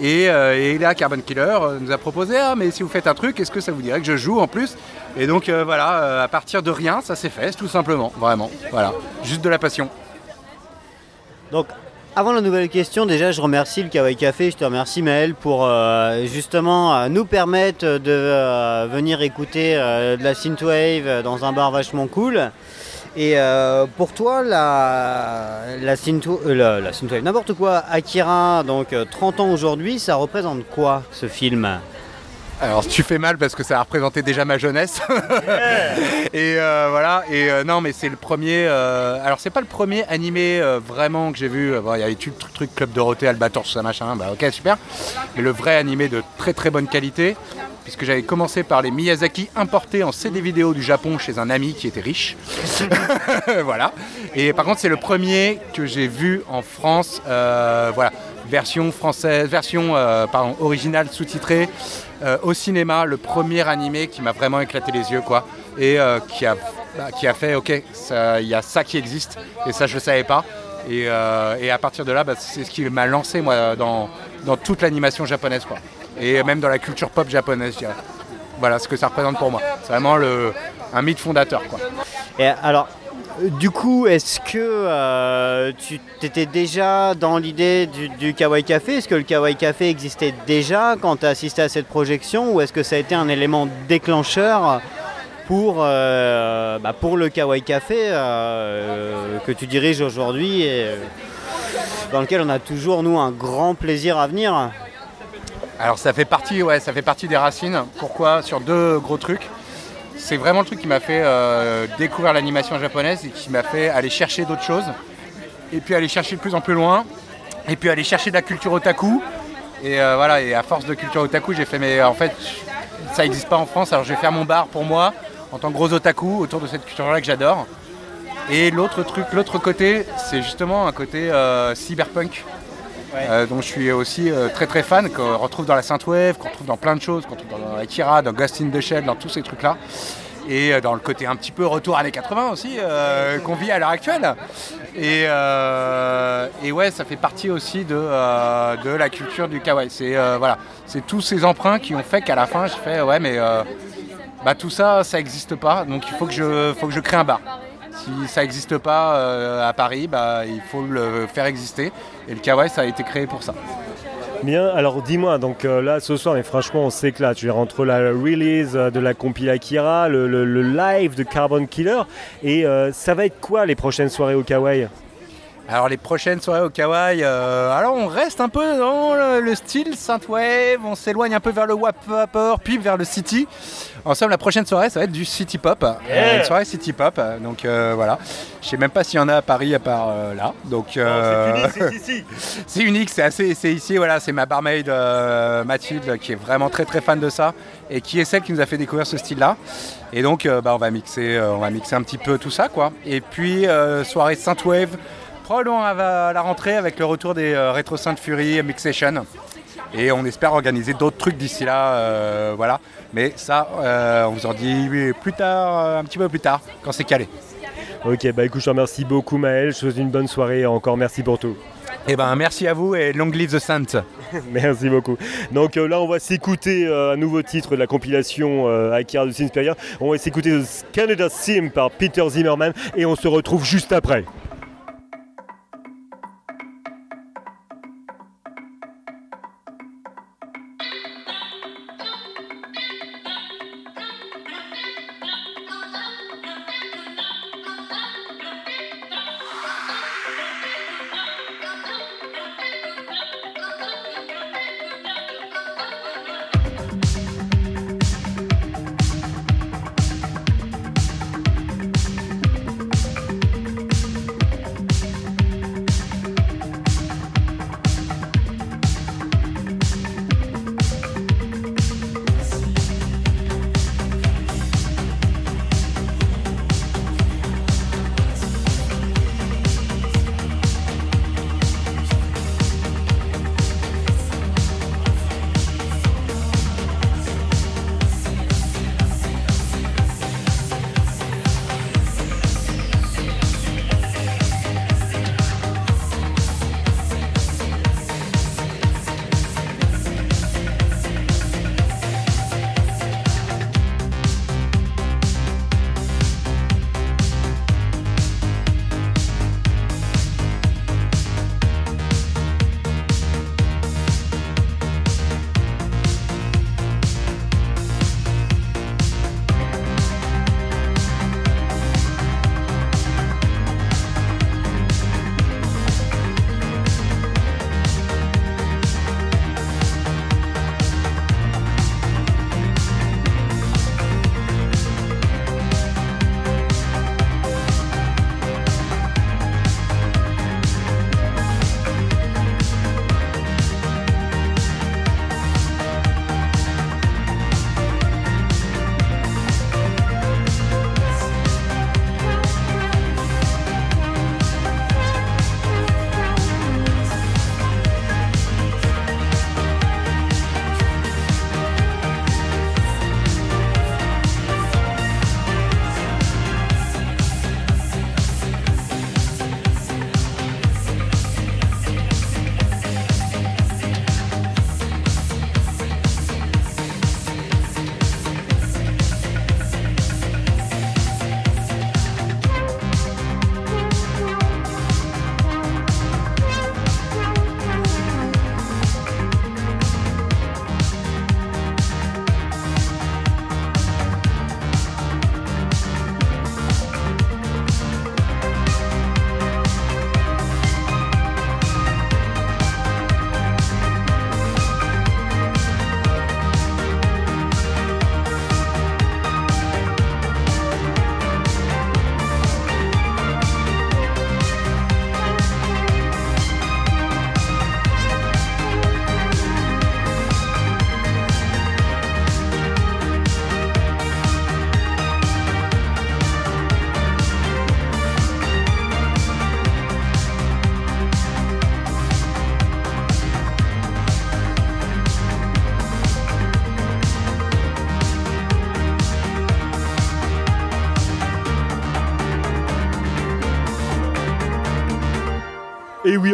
Et, et là, Carbon Killer nous a proposé ah mais si vous faites un truc, est-ce que ça vous dirait que je joue en plus? Et donc voilà, à partir de rien, ça s'est fait, tout simplement, vraiment. Voilà, juste de la passion. Donc avant la nouvelle question, déjà je remercie le Kawaii Café, je te remercie Maël pour euh, justement euh, nous permettre de euh, venir écouter de la synthwave dans un bar vachement cool. Et pour toi, la, la, la synthwave, n'importe quoi, Akira, donc 30 ans aujourd'hui, ça représente quoi ce film? Alors tu fais mal parce que ça a représenté déjà ma jeunesse. et euh, voilà. Et euh, non, mais c'est le premier. Euh, alors c'est pas le premier animé vraiment que j'ai vu. il y avait tout le truc Club Dorothée, Albator, tout ça machin. Bah ok super. Mais le vrai animé de très très bonne qualité. Puisque j'avais commencé par les Miyazaki importés en CD vidéo du Japon chez un ami qui était riche. voilà. Et par contre, c'est le premier que j'ai vu en France. voilà version française, version pardon, originale sous-titrée euh, au cinéma, le premier animé qui m'a vraiment éclaté les yeux, quoi, et euh, qui, a, bah, qui a fait, ok, il y a ça qui existe, et ça je ne savais pas. Et, euh, à partir de là, bah, c'est ce qui m'a lancé moi dans, dans toute l'animation japonaise, quoi, et même dans la culture pop japonaise. Voilà ce que ça représente pour moi. C'est vraiment le, un mythe fondateur, quoi. Et alors, du coup, est-ce que euh, tu étais déjà dans l'idée du, Kawaii Café? Est-ce que le Kawaii Café existait déjà quand tu as assisté à cette projection? Ou est-ce que ça a été un élément déclencheur pour, euh, bah, le Kawaii Café euh, que tu diriges aujourd'hui et dans lequel on a toujours, nous, un grand plaisir à venir? Alors ça fait partie, ouais, ça fait partie des racines. Pourquoi? Sur deux gros trucs c'est vraiment le truc qui m'a fait euh, découvrir l'animation japonaise et qui m'a fait aller chercher d'autres choses. Et puis aller chercher de plus en plus loin. Et puis aller chercher de la culture otaku. Et euh, voilà, et à force de culture otaku, j'ai fait, mais en fait, ça n'existe pas en France, alors je vais faire mon bar pour moi, en tant que gros otaku, autour de cette culture-là que j'adore. Et l'autre truc, l'autre côté, c'est justement un côté euh, cyberpunk. Dont je suis aussi très très fan, qu'on retrouve dans la Synthwave, qu'on retrouve dans plein de choses, qu'on retrouve dans Akira, dans Ghost in dans tous ces trucs-là et euh, dans le côté un petit peu retour années 80 aussi euh, qu'on vit à l'heure actuelle. Et, euh, ouais, ça fait partie aussi de, de la culture du kawaii. C'est voilà, c'est tous ces emprunts qui ont fait qu'à la fin, je fais ouais, mais bah, tout ça, ça n'existe pas, donc il faut que je, faut que je crée un bar. Si ça n'existe pas à Paris, bah, il faut le faire exister. Et le kawaii, ça a été créé pour ça. Bien, alors dis-moi, donc euh, là ce soir, mais franchement on s'éclate. Je entre la release euh, de la compil Akira, le, live de Carbon Killer, et euh, ça va être quoi les prochaines soirées au Kawaii alors les prochaines soirées au Kawaii, alors on reste un peu dans le, style Synthwave, on s'éloigne un peu vers le WAP Vapor, puis vers le City. En somme, la prochaine soirée, ça va être du City Pop. Euh, une soirée City Pop. Donc euh, voilà. Je sais même pas s'il y en a à Paris à part euh, là. Donc c'est unique, c'est ici. c'est unique, c'est assez, c'est ici. Voilà, c'est ma barmaid Mathilde qui est vraiment très très fan de ça et qui est celle qui nous a fait découvrir ce style-là. Et donc, bah, on va mixer, on va mixer un petit peu tout ça, quoi. Et puis soirée Synthwave, probablement à la rentrée avec le retour des Retro Saint Fury Mixation. Et on espère organiser d'autres trucs d'ici là, voilà. Mais ça, euh, on vous en dit plus tard, euh, un petit peu plus tard, quand c'est calé. Ok, bah écoute, je te remercie beaucoup Maël, je te souhaite une bonne soirée et encore merci pour tout. Eh ben merci à vous et long live the Saint. Merci beaucoup. Donc euh, là, on va s'écouter euh, un nouveau titre de la compilation euh, Akira Sinspiria. On va s'écouter Canada Sim par Peter Zimmerman et on se retrouve juste après.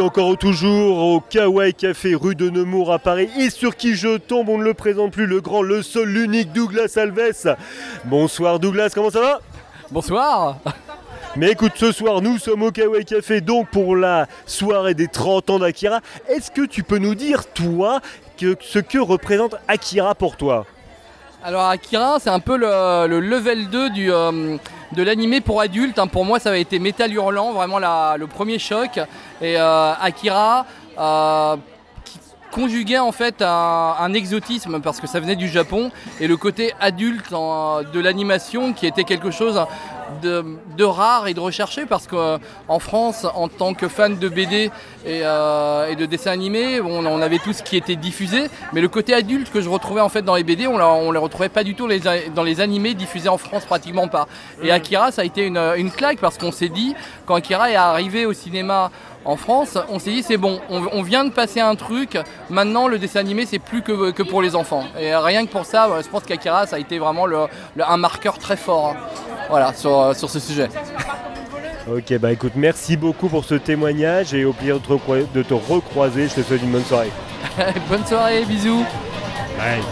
Encore toujours au Kawaii Café rue de Nemours à Paris. Et sur qui je tombe, on ne le présente plus, le grand, le seul, l'unique Douglas Alves. Bonsoir Douglas, comment ça va? Bonsoir mais écoute, ce soir, nous sommes au Kawaii Café, donc pour la soirée des 30 ans d'Akira. Est-ce que tu peux nous dire, toi, que, ce que représente Akira pour toi? Alors, Akira, c'est un peu le, level 2 du, euh, de l'animé pour adultes. Hein. Pour moi, ça avait été Metal Hurlant, vraiment le premier choc. Et euh, Akira, euh, qui conjuguait en fait un, exotisme parce que ça venait du Japon et le côté adulte de l'animation qui était quelque chose de, rare et de recherché parce qu'en France, en tant que fan de BD euh, et, de dessins animés, on, on, avait tout ce qui était diffusé, mais le côté adulte que je retrouvais en fait dans les BD, on ne les retrouvait pas du tout dans les animés diffusés en France pratiquement pas. Et. Akira, ça a été une, une claque parce qu'on s'est dit, quand Akira est arrivé au cinéma en France, on s'est dit c'est bon, on, vient de passer un truc, maintenant le dessin animé c'est plus que, que, pour les enfants. Et rien que pour ça, je pense qu'Akira ça a été vraiment le, un marqueur très fort hein. voilà, sur, sur ce sujet. Ok, bah écoute, merci beaucoup pour ce témoignage et au plaisir de te, recroi- de te recroiser. Je te souhaite une bonne soirée. Bonne soirée, bisous. Bye.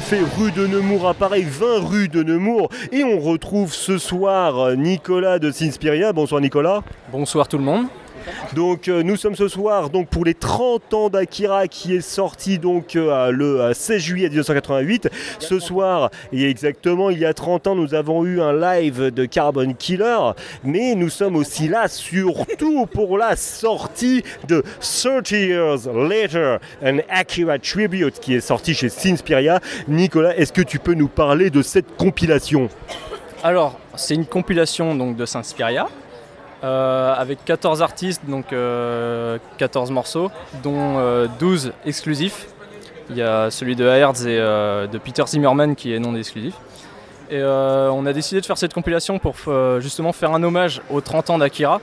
Rue de Nemours à Paris, 20 rue de Nemours et on retrouve ce soir euh, Nicolas de Sinspiria. Bonsoir Nicolas. Bonsoir tout le monde. Donc euh, nous sommes ce soir donc pour les 30 ans d'Akira qui est sorti donc euh, le euh, 16 juillet 1988. Ce soir et exactement il y a 30 ans nous avons eu un live de Carbon Killer mais nous sommes aussi là surtout pour la sortie de 30 Years Later an Akira Tribute qui est sorti chez Sinspiria. Nicolas, est-ce que tu peux nous parler de cette compilation? Alors, c'est une compilation donc de Saint-Spiria euh, avec 14 artistes, donc euh, 14 morceaux, dont euh, 12 exclusifs. Il y a celui de Hertz et euh, de Peter Zimmerman qui est non exclusif. Et euh, on a décidé de faire cette compilation pour euh, justement faire un hommage aux 30 ans d'Akira.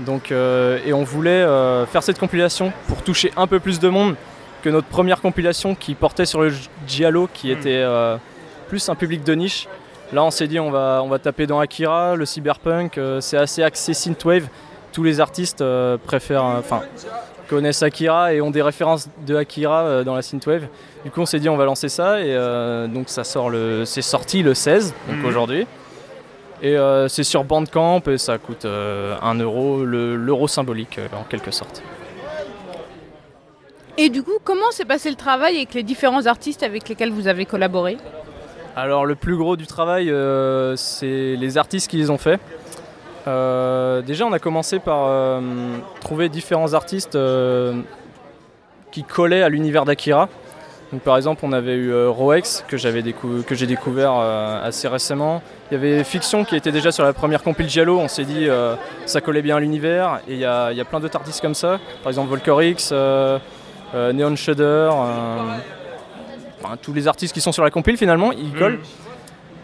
Donc, euh, et on voulait euh, faire cette compilation pour toucher un peu plus de monde que notre première compilation qui portait sur le Giallo, qui était euh, plus un public de niche. Là, on s'est dit, on va, on va taper dans Akira, le cyberpunk, euh, c'est assez axé synthwave. Tous les artistes euh, préfèrent, euh, enfin, connaissent Akira et ont des références de Akira euh, dans la synthwave. Du coup, on s'est dit, on va lancer ça et euh, donc ça sort le, c'est sorti le 16, donc Mhm. aujourd'hui. Et euh, c'est sur Bandcamp et ça coûte euh, 1 euro, le- l'euro symbolique euh, en quelque sorte. Et du coup, comment s'est passé le travail avec les différents artistes avec lesquels vous avez collaboré? Alors le plus gros du travail, euh, c'est les artistes qui les ont fait. Euh, déjà, on a commencé par euh, trouver différents artistes qui collaient à l'univers d'Akira. Donc, par exemple, on avait eu Roex que j'ai découvert assez récemment. Il y avait Fiction qui était déjà sur la première compil Giallo. On s'est dit ça collait bien à l'univers. Et il y a, plein d'autres artistes comme ça. Par exemple, Volcorix, Neon Shudder. Enfin, tous les artistes qui sont sur la compile finalement, ils collent.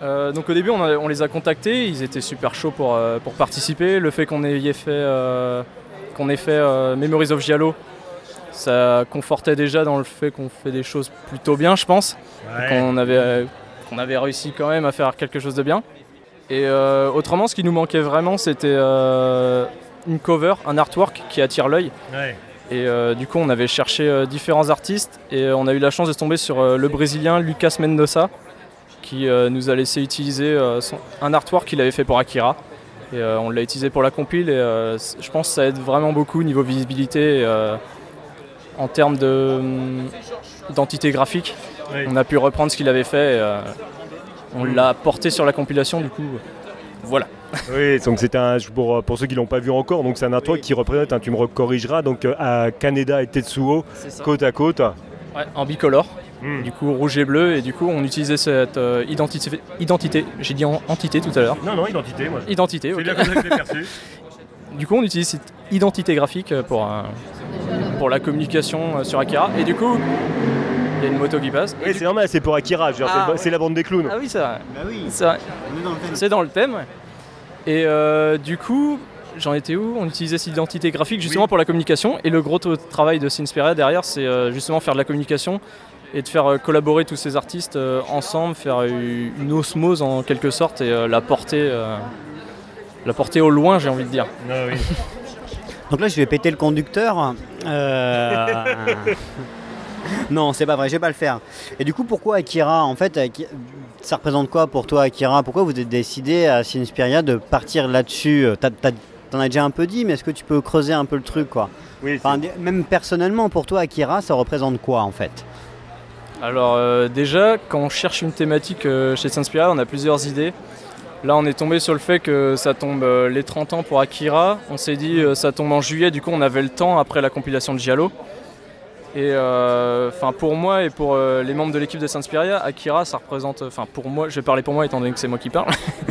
Euh, donc au début on, a- on les a contactés, ils étaient super chauds pour, euh, pour participer. Le fait qu'on ait fait, euh, qu'on ait fait Memories of Giallo, ça confortait déjà dans le fait qu'on fait des choses plutôt bien je pense. Qu'on avait, qu'on avait réussi quand même à faire quelque chose de bien. Et autrement ce qui nous manquait vraiment c'était une cover, un artwork qui attire l'œil. Et euh, du coup, on avait cherché euh, différents artistes et euh, on a eu la chance de tomber sur euh, le Brésilien Lucas Mendoza qui nous a laissé utiliser son- un artwork qu'il avait fait pour Akira. Et on l'a utilisé pour la compile et je pense que ça aide vraiment beaucoup niveau visibilité et, en termes de, hum, d'entité graphique. On a pu reprendre ce qu'il avait fait et on l'a porté sur la compilation du coup. Voilà. Oui, donc c'est un pour, pour ceux qui l'ont pas vu encore, donc c'est un artwork qui représente, hein, tu me corrigeras, donc euh, à Kaneda et Tetsuo côte à côte. Ouais, en bicolore. Hmm. Du coup, rouge et bleu, et du coup, on utilisait cette euh, identité. Identité, j'ai dit en entité tout à l'heure. Non, non, identité, moi. Identité, ok. comme ça que je l'ai perçu. Du coup, on utilise cette identité graphique euh, pour, euh, pour la communication euh, sur Akira. Et du coup, il y a une moto qui passe. Oui, c'est normal, c'est pour Akira, Ah, c'est, ouais. la bande des clowns. Ah oui, c'est vrai. Bah oui, C'est dans le thème. C'est dans le thème. ouais. Et euh, du coup, j'en étais où? On utilisait cette identité graphique justement pour la communication. Et le gros travail de Sinspiria derrière, c'est euh, justement faire de la communication et de faire euh, collaborer tous ces artistes euh, ensemble, faire une osmose en quelque sorte et euh, la porter, euh, la porter au loin, j'ai envie de dire. Donc là, je vais péter le conducteur. Euh, non, c'est pas vrai, je vais pas le faire. Et du coup, pourquoi Akira En fait, ça représente quoi pour toi, Akira? Pourquoi vous êtes décidé à Sinspiria de partir là-dessus? T'as- t'as- T'en as déjà un peu dit, mais est-ce que tu peux creuser un peu le truc, quoi? Oui, Enfin, même personnellement, pour toi, Akira, ça représente quoi, en fait? Alors euh, déjà, quand on cherche une thématique euh, chez Sinspiria, on a plusieurs idées. Là, on est tombé sur le fait que ça tombe euh, les 30 ans pour Akira. On s'est dit euh, ça tombe en juillet, du coup on avait le temps après la compilation de Giallo. Et euh, enfin pour moi et pour euh, les membres de l'équipe de Sinspiria, Akira ça représente, enfin pour moi, je vais parler pour moi étant donné que c'est moi qui parle.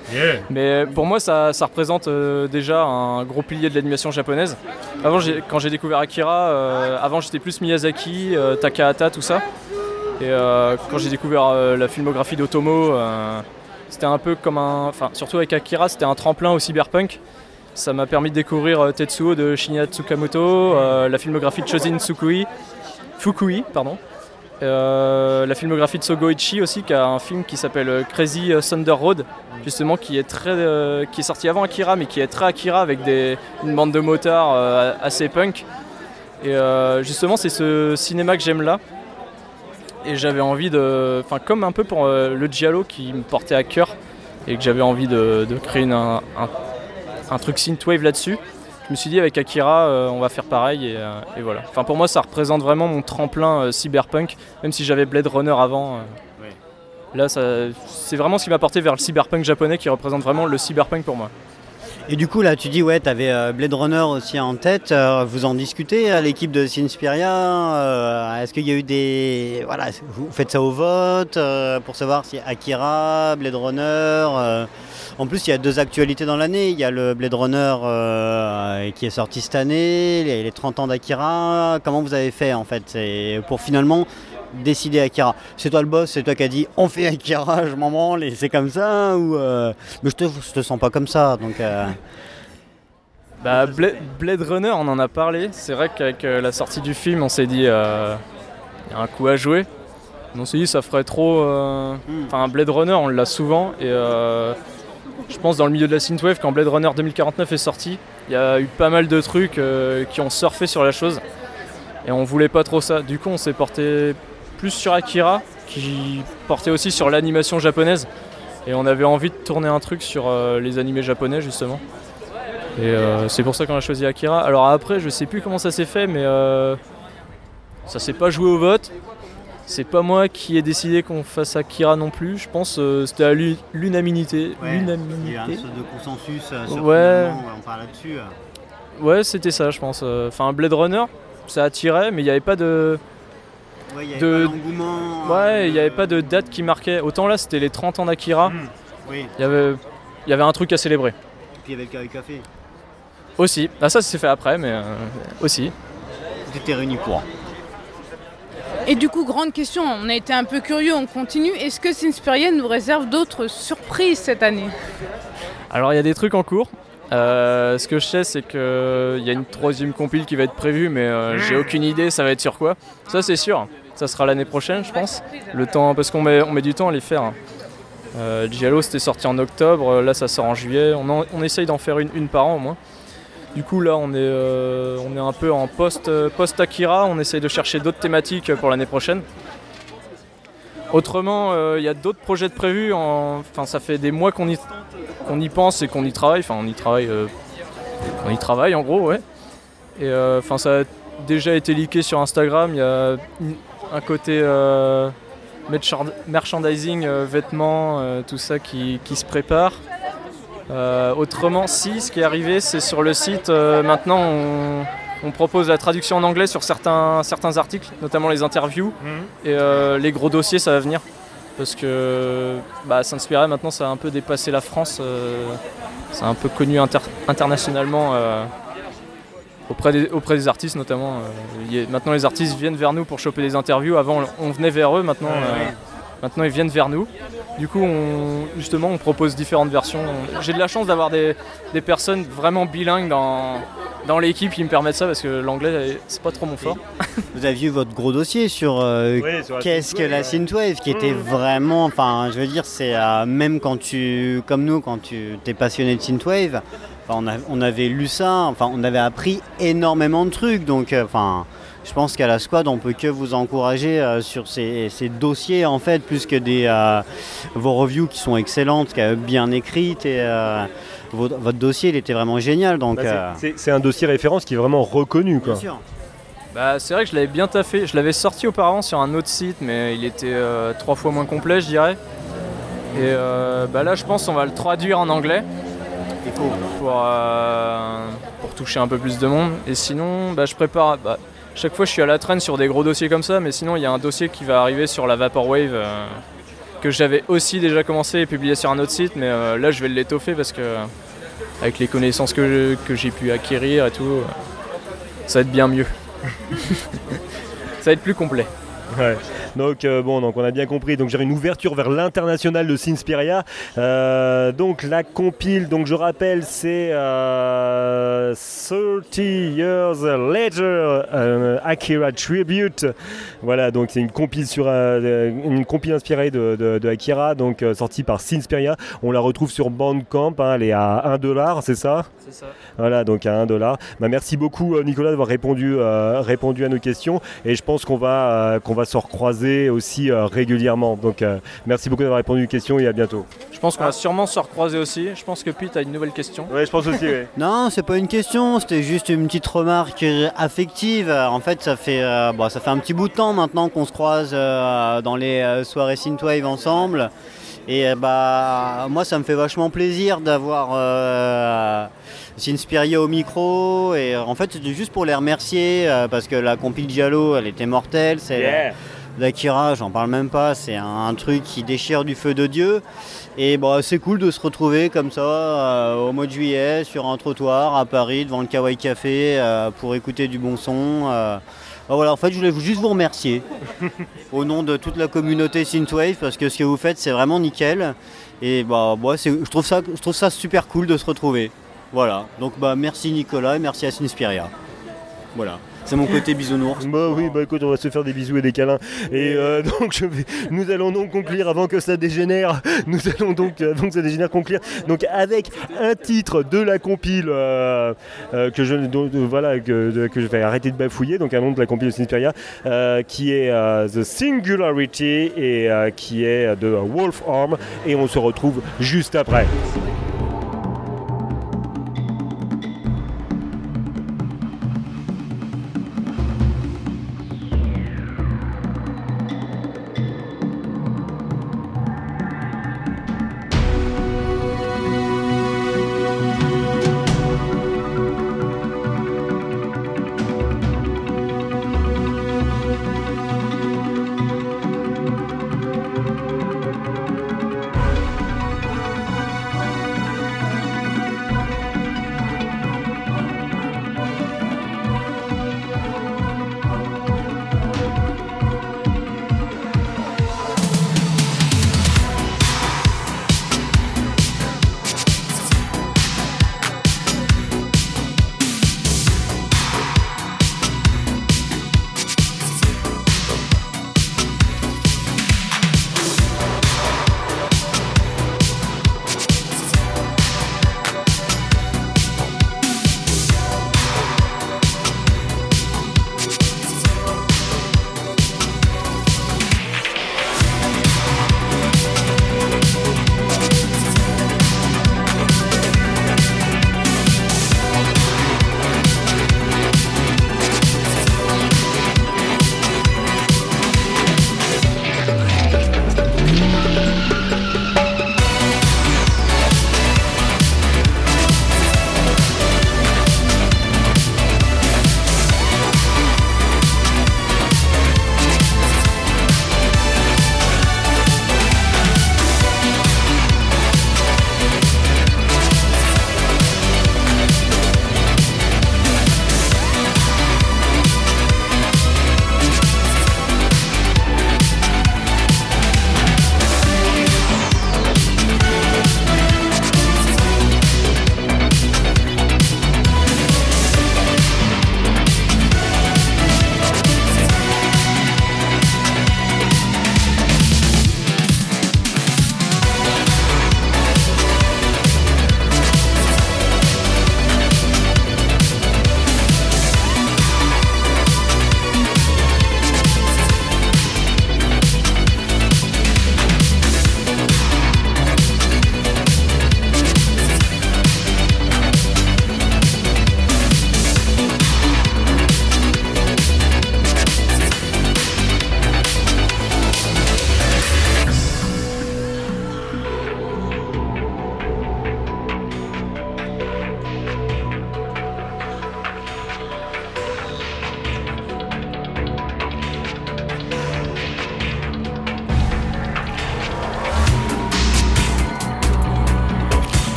Mais pour moi, ça, ça représente euh, déjà un gros pilier de l'animation japonaise. Avant, quand j'ai découvert Akira, euh, avant j'étais plus Miyazaki, euh, Takahata, tout ça. Et euh, quand j'ai découvert euh, la filmographie d'Otomo, euh, c'était un peu comme un. Enfin, surtout avec Akira, c'était un tremplin au cyberpunk. Ça m'a permis de découvrir euh, Tetsuo de Shinya Tsukamoto, euh, la filmographie de Chozin Tsukui, Fukui, pardon. Euh, la filmographie de Sogoichi aussi, qui a un film qui s'appelle euh, Crazy Thunder Road, justement, qui est très, euh, qui sorti avant Akira, mais qui est très Akira avec des, une bande de motards euh, assez punk. Et euh, justement, c'est ce cinéma que j'aime là. Et j'avais envie de, enfin, comme un peu pour euh, le Giallo qui me portait à cœur et que j'avais envie de, créer un, un truc synthwave là-dessus. Je me suis dit avec Akira, euh, on va faire pareil et, euh, et voilà. Enfin, pour moi, ça représente vraiment mon tremplin euh, cyberpunk, même si j'avais Blade Runner avant. Là, ça- c'est vraiment ce qui m'a porté vers le cyberpunk japonais qui représente vraiment le cyberpunk pour moi. Et du coup, là, tu dis, ouais, tu avais Blade Runner aussi en tête. euh, vous en discutez à l'équipe de Sinspiria euh, Est-ce qu'il y a eu des. Voilà, vous faites ça au vote euh, pour savoir si Akira, Blade Runner. euh, En plus, il y a deux actualités dans l'année. Il y a le Blade Runner euh, qui est sorti cette année, les, les 30 ans d'Akira. Comment vous avez fait en fait pour finalement décider Akira C'est toi le boss, c'est toi qui as dit on fait Akira, je m'en branle et c'est comme ça ou euh, Mais je te, je te sens pas comme ça donc. euh, Bah, Bla- Blade Runner, on en a parlé. C'est vrai qu'avec euh, la sortie du film, on s'est dit euh, il y a un coup à jouer. On s'est dit ça ferait trop. euh, Enfin, Blade Runner, on l'a souvent. Et je pense dans le milieu de la synthwave, quand Blade Runner 2049 est sorti, il y a eu pas mal de trucs euh, qui ont surfé sur la chose. Et on voulait pas trop ça. Du coup, on s'est porté plus sur Akira, qui portait aussi sur l'animation japonaise. Et on avait envie de tourner un truc sur euh, les animés japonais, justement. Et euh, c'est pour ça qu'on a choisi Akira. Alors après, je sais plus comment ça s'est fait, mais euh, ça s'est pas joué au vote. C'est pas moi qui ai décidé qu'on fasse Akira non plus. Je pense c'était à l'u- l'unanimité. Ouais, il y a un sorte de consensus euh, sur Ouais. on parle là-dessus. euh. Ouais, c'était ça, je pense. Enfin, Blade Runner, ça attirait, mais il n'y avait pas de. Ouais, il y avait De- pas d'engouement. Ouais, il n'y avait euh, pas de date qui marquait. Autant là, c'était les 30 ans d'Akira. Oui, Il y avait, il y avait un truc à célébrer. puis il y avait le carré café. Aussi. Ah, ça, c'est fait après, mais euh, aussi. Tu t'es réuni pour. Et du coup, grande question, on a été un peu curieux, on continue. Est-ce que Sinspiria nous réserve d'autres surprises cette année? Alors il y a des trucs en cours. Euh, ce que je sais, c'est qu'il y a une troisième compile qui va être prévue, mais euh, j'ai aucune idée, ça va être sur quoi. Ça, c'est sûr. Ça sera l'année prochaine, je pense. Le temps, parce qu'on met, on met du temps à les faire. Euh, Giallo, c'était sorti en octobre. Là, ça sort en juillet. On, on essaye d'en faire une, une par an au moins. Du coup, là, on est, euh, on est un peu en euh, post-Akira. On essaye de chercher d'autres thématiques pour l'année prochaine. Autrement, euh, il y a d'autres projets de prévus. en- Enfin, ça fait des mois qu'on y, y pense et qu'on y travaille. Enfin, on y travaille. euh, on y travaille en gros, ouais. Et euh, enfin, ça a déjà été leaké sur Instagram. Il y a un côté euh, merchand- merchandising, euh, vêtements, euh, tout ça qui, qui se prépare. Autrement, si, ce qui est arrivé, c'est sur le site. maintenant, on, on propose la traduction en anglais sur certains, certains articles, notamment les interviews. Et euh, les gros dossiers, ça va venir. Parce que bah, Saint-Spirit, maintenant, ça a un peu dépassé la France. c'est un peu connu inter- internationalement auprès, des, auprès des artistes, notamment. euh, a- maintenant, les artistes viennent vers nous pour choper des interviews. Avant, on venait vers eux. Maintenant, euh, maintenant ils viennent vers nous. Du coup, on, justement, on propose différentes versions. J'ai de la chance d'avoir des, des personnes vraiment bilingues dans, dans l'équipe qui me permettent ça parce que l'anglais, c'est pas trop mon fort. Vous aviez eu votre gros dossier sur euh, Oui, sur qu'est-ce que synthwave, la ouais. synthwave, qui était Mhm. vraiment, enfin, je veux dire, c'est euh, même quand tu, comme nous, quand tu t'es passionné de synthwave, enfin, on, a- on avait lu ça, enfin, on avait appris énormément de trucs, donc, euh, enfin. Je pense qu'à la squad, on peut que vous encourager euh, sur ces, ces dossiers en fait, plus que des euh, vos reviews qui sont excellentes, qui sont bien écrites et euh, votre, votre dossier, il était vraiment génial. Donc, Bah, c'est- euh, c'est- C'est un dossier référence qui est vraiment reconnu. Quoi. bien sûr. Bah, c'est vrai que je l'avais bien taffé. Je l'avais sorti auparavant sur un autre site, mais il était euh, trois fois moins complet, je dirais. Et euh, bah là, je pense qu'on va le traduire en anglais. Pour, euh, pour toucher un peu plus de monde. Et sinon, bah, je prépare. bah, chaque fois, je suis à la traîne sur des gros dossiers comme ça, mais sinon, il y a un dossier qui va arriver sur la Vaporwave euh, que j'avais aussi déjà commencé et publié sur un autre site, mais euh, là, je vais l'étoffer parce que avec les connaissances que, j'ai pu acquérir et tout, euh, ça va être bien mieux. ça va être plus complet. Ouais. Donc euh, bon, donc on a bien compris. Donc j'ai une ouverture vers l'international de Sinspiria. Euh, donc la compile, donc je rappelle, c'est euh, 30 years later euh, Akira tribute. Voilà, donc c'est une compile sur euh, une compile inspirée de, de- de Akira, donc euh, sortie par Sinspiria. On la retrouve sur Bandcamp. hein, elle est à 1 dollar, c'est ça? C'est ça. Voilà, donc à 1 dollar. Bah, merci beaucoup euh, Nicolas d'avoir répondu, euh, répondu à nos questions et je pense qu'on va, euh, qu'on va se recroiser aussi euh, régulièrement. Donc euh, merci beaucoup d'avoir répondu aux questions et à bientôt. Je pense qu'on va sûrement se recroiser aussi. Je pense que Pete a une nouvelle question. Ouais, je pense aussi. Non, c'est pas une question, c'était juste une petite remarque affective. En fait, ça fait, euh, bon, ça fait un petit bout de temps maintenant qu'on se croise euh, dans les euh, soirées Synthwave ensemble. Et bah, moi, ça me fait vachement plaisir d'avoir euh, Sinspiria au micro. Et euh, en fait, c'était juste pour les remercier euh, parce que la compil Giallo, elle était mortelle. C'est L'Akira, j'en parle même pas, c'est un, truc qui déchire du feu de Dieu. Et bah, c'est cool de se retrouver comme ça euh, au mois de juillet sur un trottoir à Paris devant le Kawaii Café euh, pour écouter du bon son. euh. Bah, voilà, en fait, je voulais juste vous remercier au nom de toute la communauté Synthwave parce que ce que vous faites, c'est vraiment nickel. Et bah, moi, c'est- je, trouve ça, je trouve ça super cool de se retrouver. Voilà, donc bah, merci Nicolas et merci à Synspiria. Voilà, c'est mon côté bisounours. Bah oui, bah écoute, on va se faire des bisous et des câlins. Et euh, donc je vais- nous allons donc conclure avant que ça dégénère. Nous allons donc avant ça dégénère conclure. Donc avec un titre de la compile euh, euh, que je voilà que, je vais arrêter de bafouiller. Donc un nom de la compile de Sinspiria euh, qui est euh, The Singularity et euh, qui est de Wolf Arm. Et on se retrouve juste après.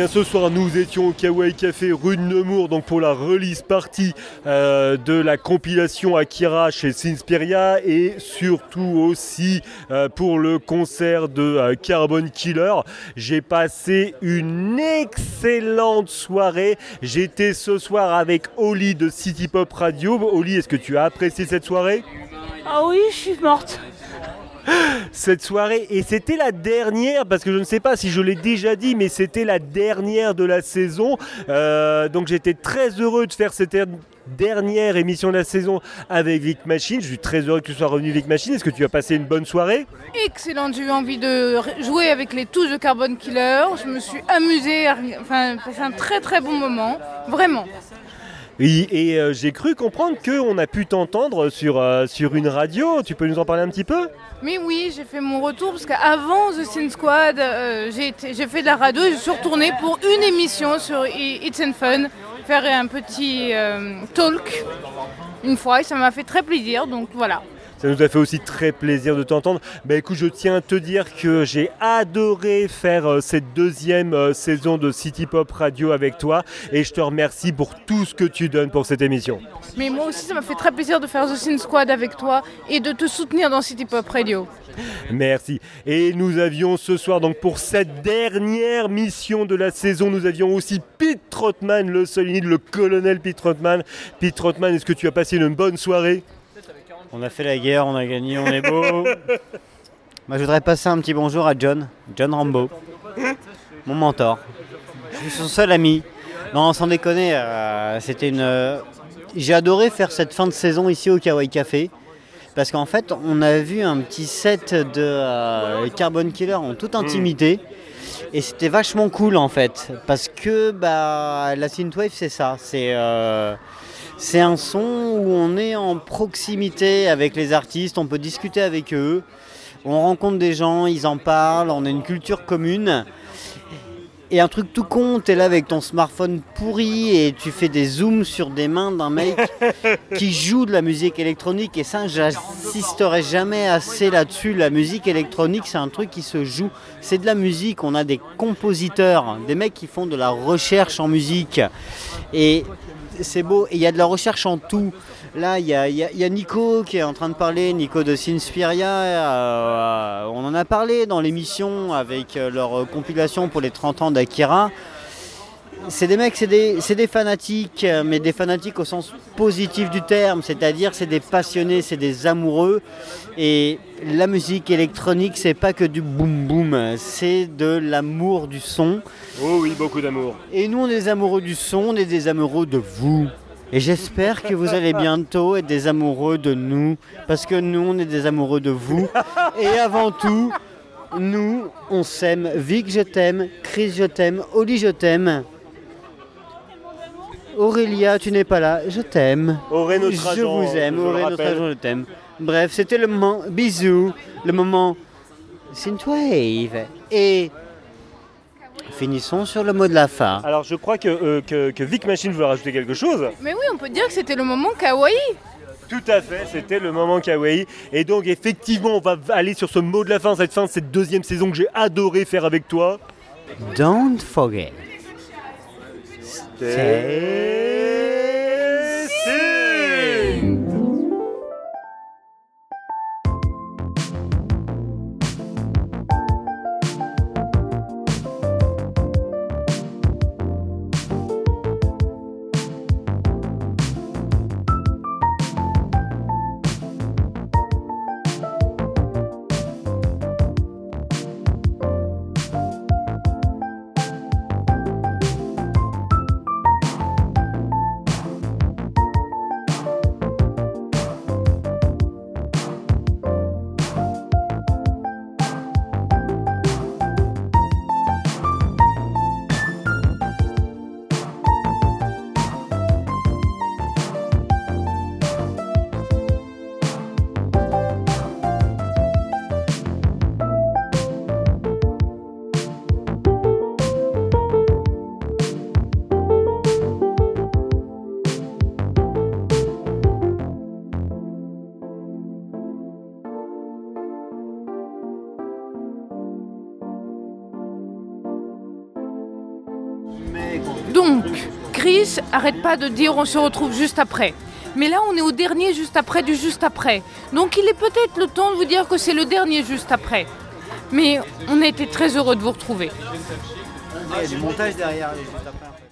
Bien ce soir nous étions au Kawaii Café rue de Nemours donc pour la release party euh, de la compilation Akira chez Sinspiria et surtout aussi euh, pour le concert de euh, Carbon Killer. J'ai passé une excellente soirée. J'étais ce soir avec Oli de City Pop Radio. Oli, est-ce que tu as apprécié cette soirée? Ah oui, je suis morte. Cette soirée et c'était la dernière parce que je ne sais pas si je l'ai déjà dit mais c'était la dernière de la saison Euh, donc j'étais très heureux de faire cette er- dernière émission de la saison avec Vic Machine je suis très heureux que tu sois revenu Vic Machine est-ce que tu as passé une bonne soirée? Excellente, j'ai eu envie de jouer avec les touches de Carbon Killer. Je me suis amusée, enfin, passé un très très bon moment. Vraiment. Et euh, j'ai cru comprendre qu'on a pu t'entendre sur, euh, sur une radio tu peux nous en parler un petit peu? Mais oui, j'ai fait mon retour parce qu'avant The Sin Squad, euh, j'ai fait de la radio et je suis retournée pour une émission sur It's and Fun, faire un petit talk une fois et ça m'a fait très plaisir. Donc voilà. Ça nous a fait aussi très plaisir de t'entendre. Bah écoute, je tiens à te dire que j'ai adoré faire euh, cette deuxième euh, saison de City Pop Radio avec toi et je te remercie pour tout ce que tu donnes pour cette émission. Mais moi aussi, ça m'a fait très plaisir de faire The Sin Squad avec toi et de te soutenir dans City Pop Radio. Merci. Et nous avions ce soir, donc pour cette dernière mission de la saison, nous avions aussi Pete Trotman, le seul unique, le colonel Pete Trotman. Pete Trotman, est-ce que tu as passé une bonne soirée? On a fait la guerre, on a gagné, on est beau. Moi, je voudrais passer un petit bonjour à John, John Rambo, mon mentor. Je suis son seul ami. Non, sans déconner, euh, c'était une. euh, J'ai adoré faire cette fin de saison ici au Kawaii Café. Parce qu'en fait, on a vu un petit set de euh, Carbon Killer en toute intimité. Et c'était vachement cool en fait. Parce que bah, la synthwave, c'est ça. C'est. C'est un son où on est en proximité avec les artistes, on peut discuter avec eux, on rencontre des gens, ils en parlent, on a une culture commune. Et un truc tout con, t'es là avec ton smartphone pourri et tu fais des zooms sur des mains d'un mec qui joue de la musique électronique. Et ça, j'insisterai jamais assez là-dessus. La musique électronique, c'est un truc qui se joue. C'est de la musique. On a des compositeurs, des mecs qui font de la recherche en musique. Et c'est beau. Et il y a de la recherche en tout. Là, il y a, Nico qui est en train de parler, Nico de Sinspiria. euh, on en a parlé dans l'émission avec euh, leur compilation pour les 30 ans d'Akira. C'est des mecs, c'est des, c'est des fanatiques, euh, mais des fanatiques au sens positif du terme, c'est-à-dire c'est des passionnés, c'est des amoureux. Et la musique électronique, c'est pas que du boum boum, c'est de l'amour du son. Oh oui, beaucoup d'amour. Et nous, on est des amoureux du son, on est des amoureux de vous. Et j'espère que vous allez bientôt être des amoureux de nous, parce que nous, on est des amoureux de vous. Et avant tout, nous, on s'aime. Vic, je t'aime. Chris, je t'aime. Oli, je t'aime. Aurélia, tu n'es pas là. Je t'aime. Auré notre Je agent, vous aime. je le Auré, notre rappelle. agent, je t'aime. Bref, c'était le moment. Bisous. Le moment. Synthwave. Et. Finissons sur le mot de la fin. Alors je crois que, euh, que, que Vic Machine veut rajouter quelque chose. Mais oui, on peut dire que c'était le moment kawaii. Tout à fait, c'était le moment kawaii. Et donc effectivement, on va aller sur ce mot de la fin, cette fin de cette deuxième saison que j'ai adoré faire avec toi. Don't forget. Stay arrête pas de dire on se retrouve juste après. Mais là, on est au dernier juste après du juste après. Donc, il est peut-être le temps de vous dire que c'est le dernier juste après. Mais on a été très heureux de vous retrouver. Il y a du montage derrière. juste après.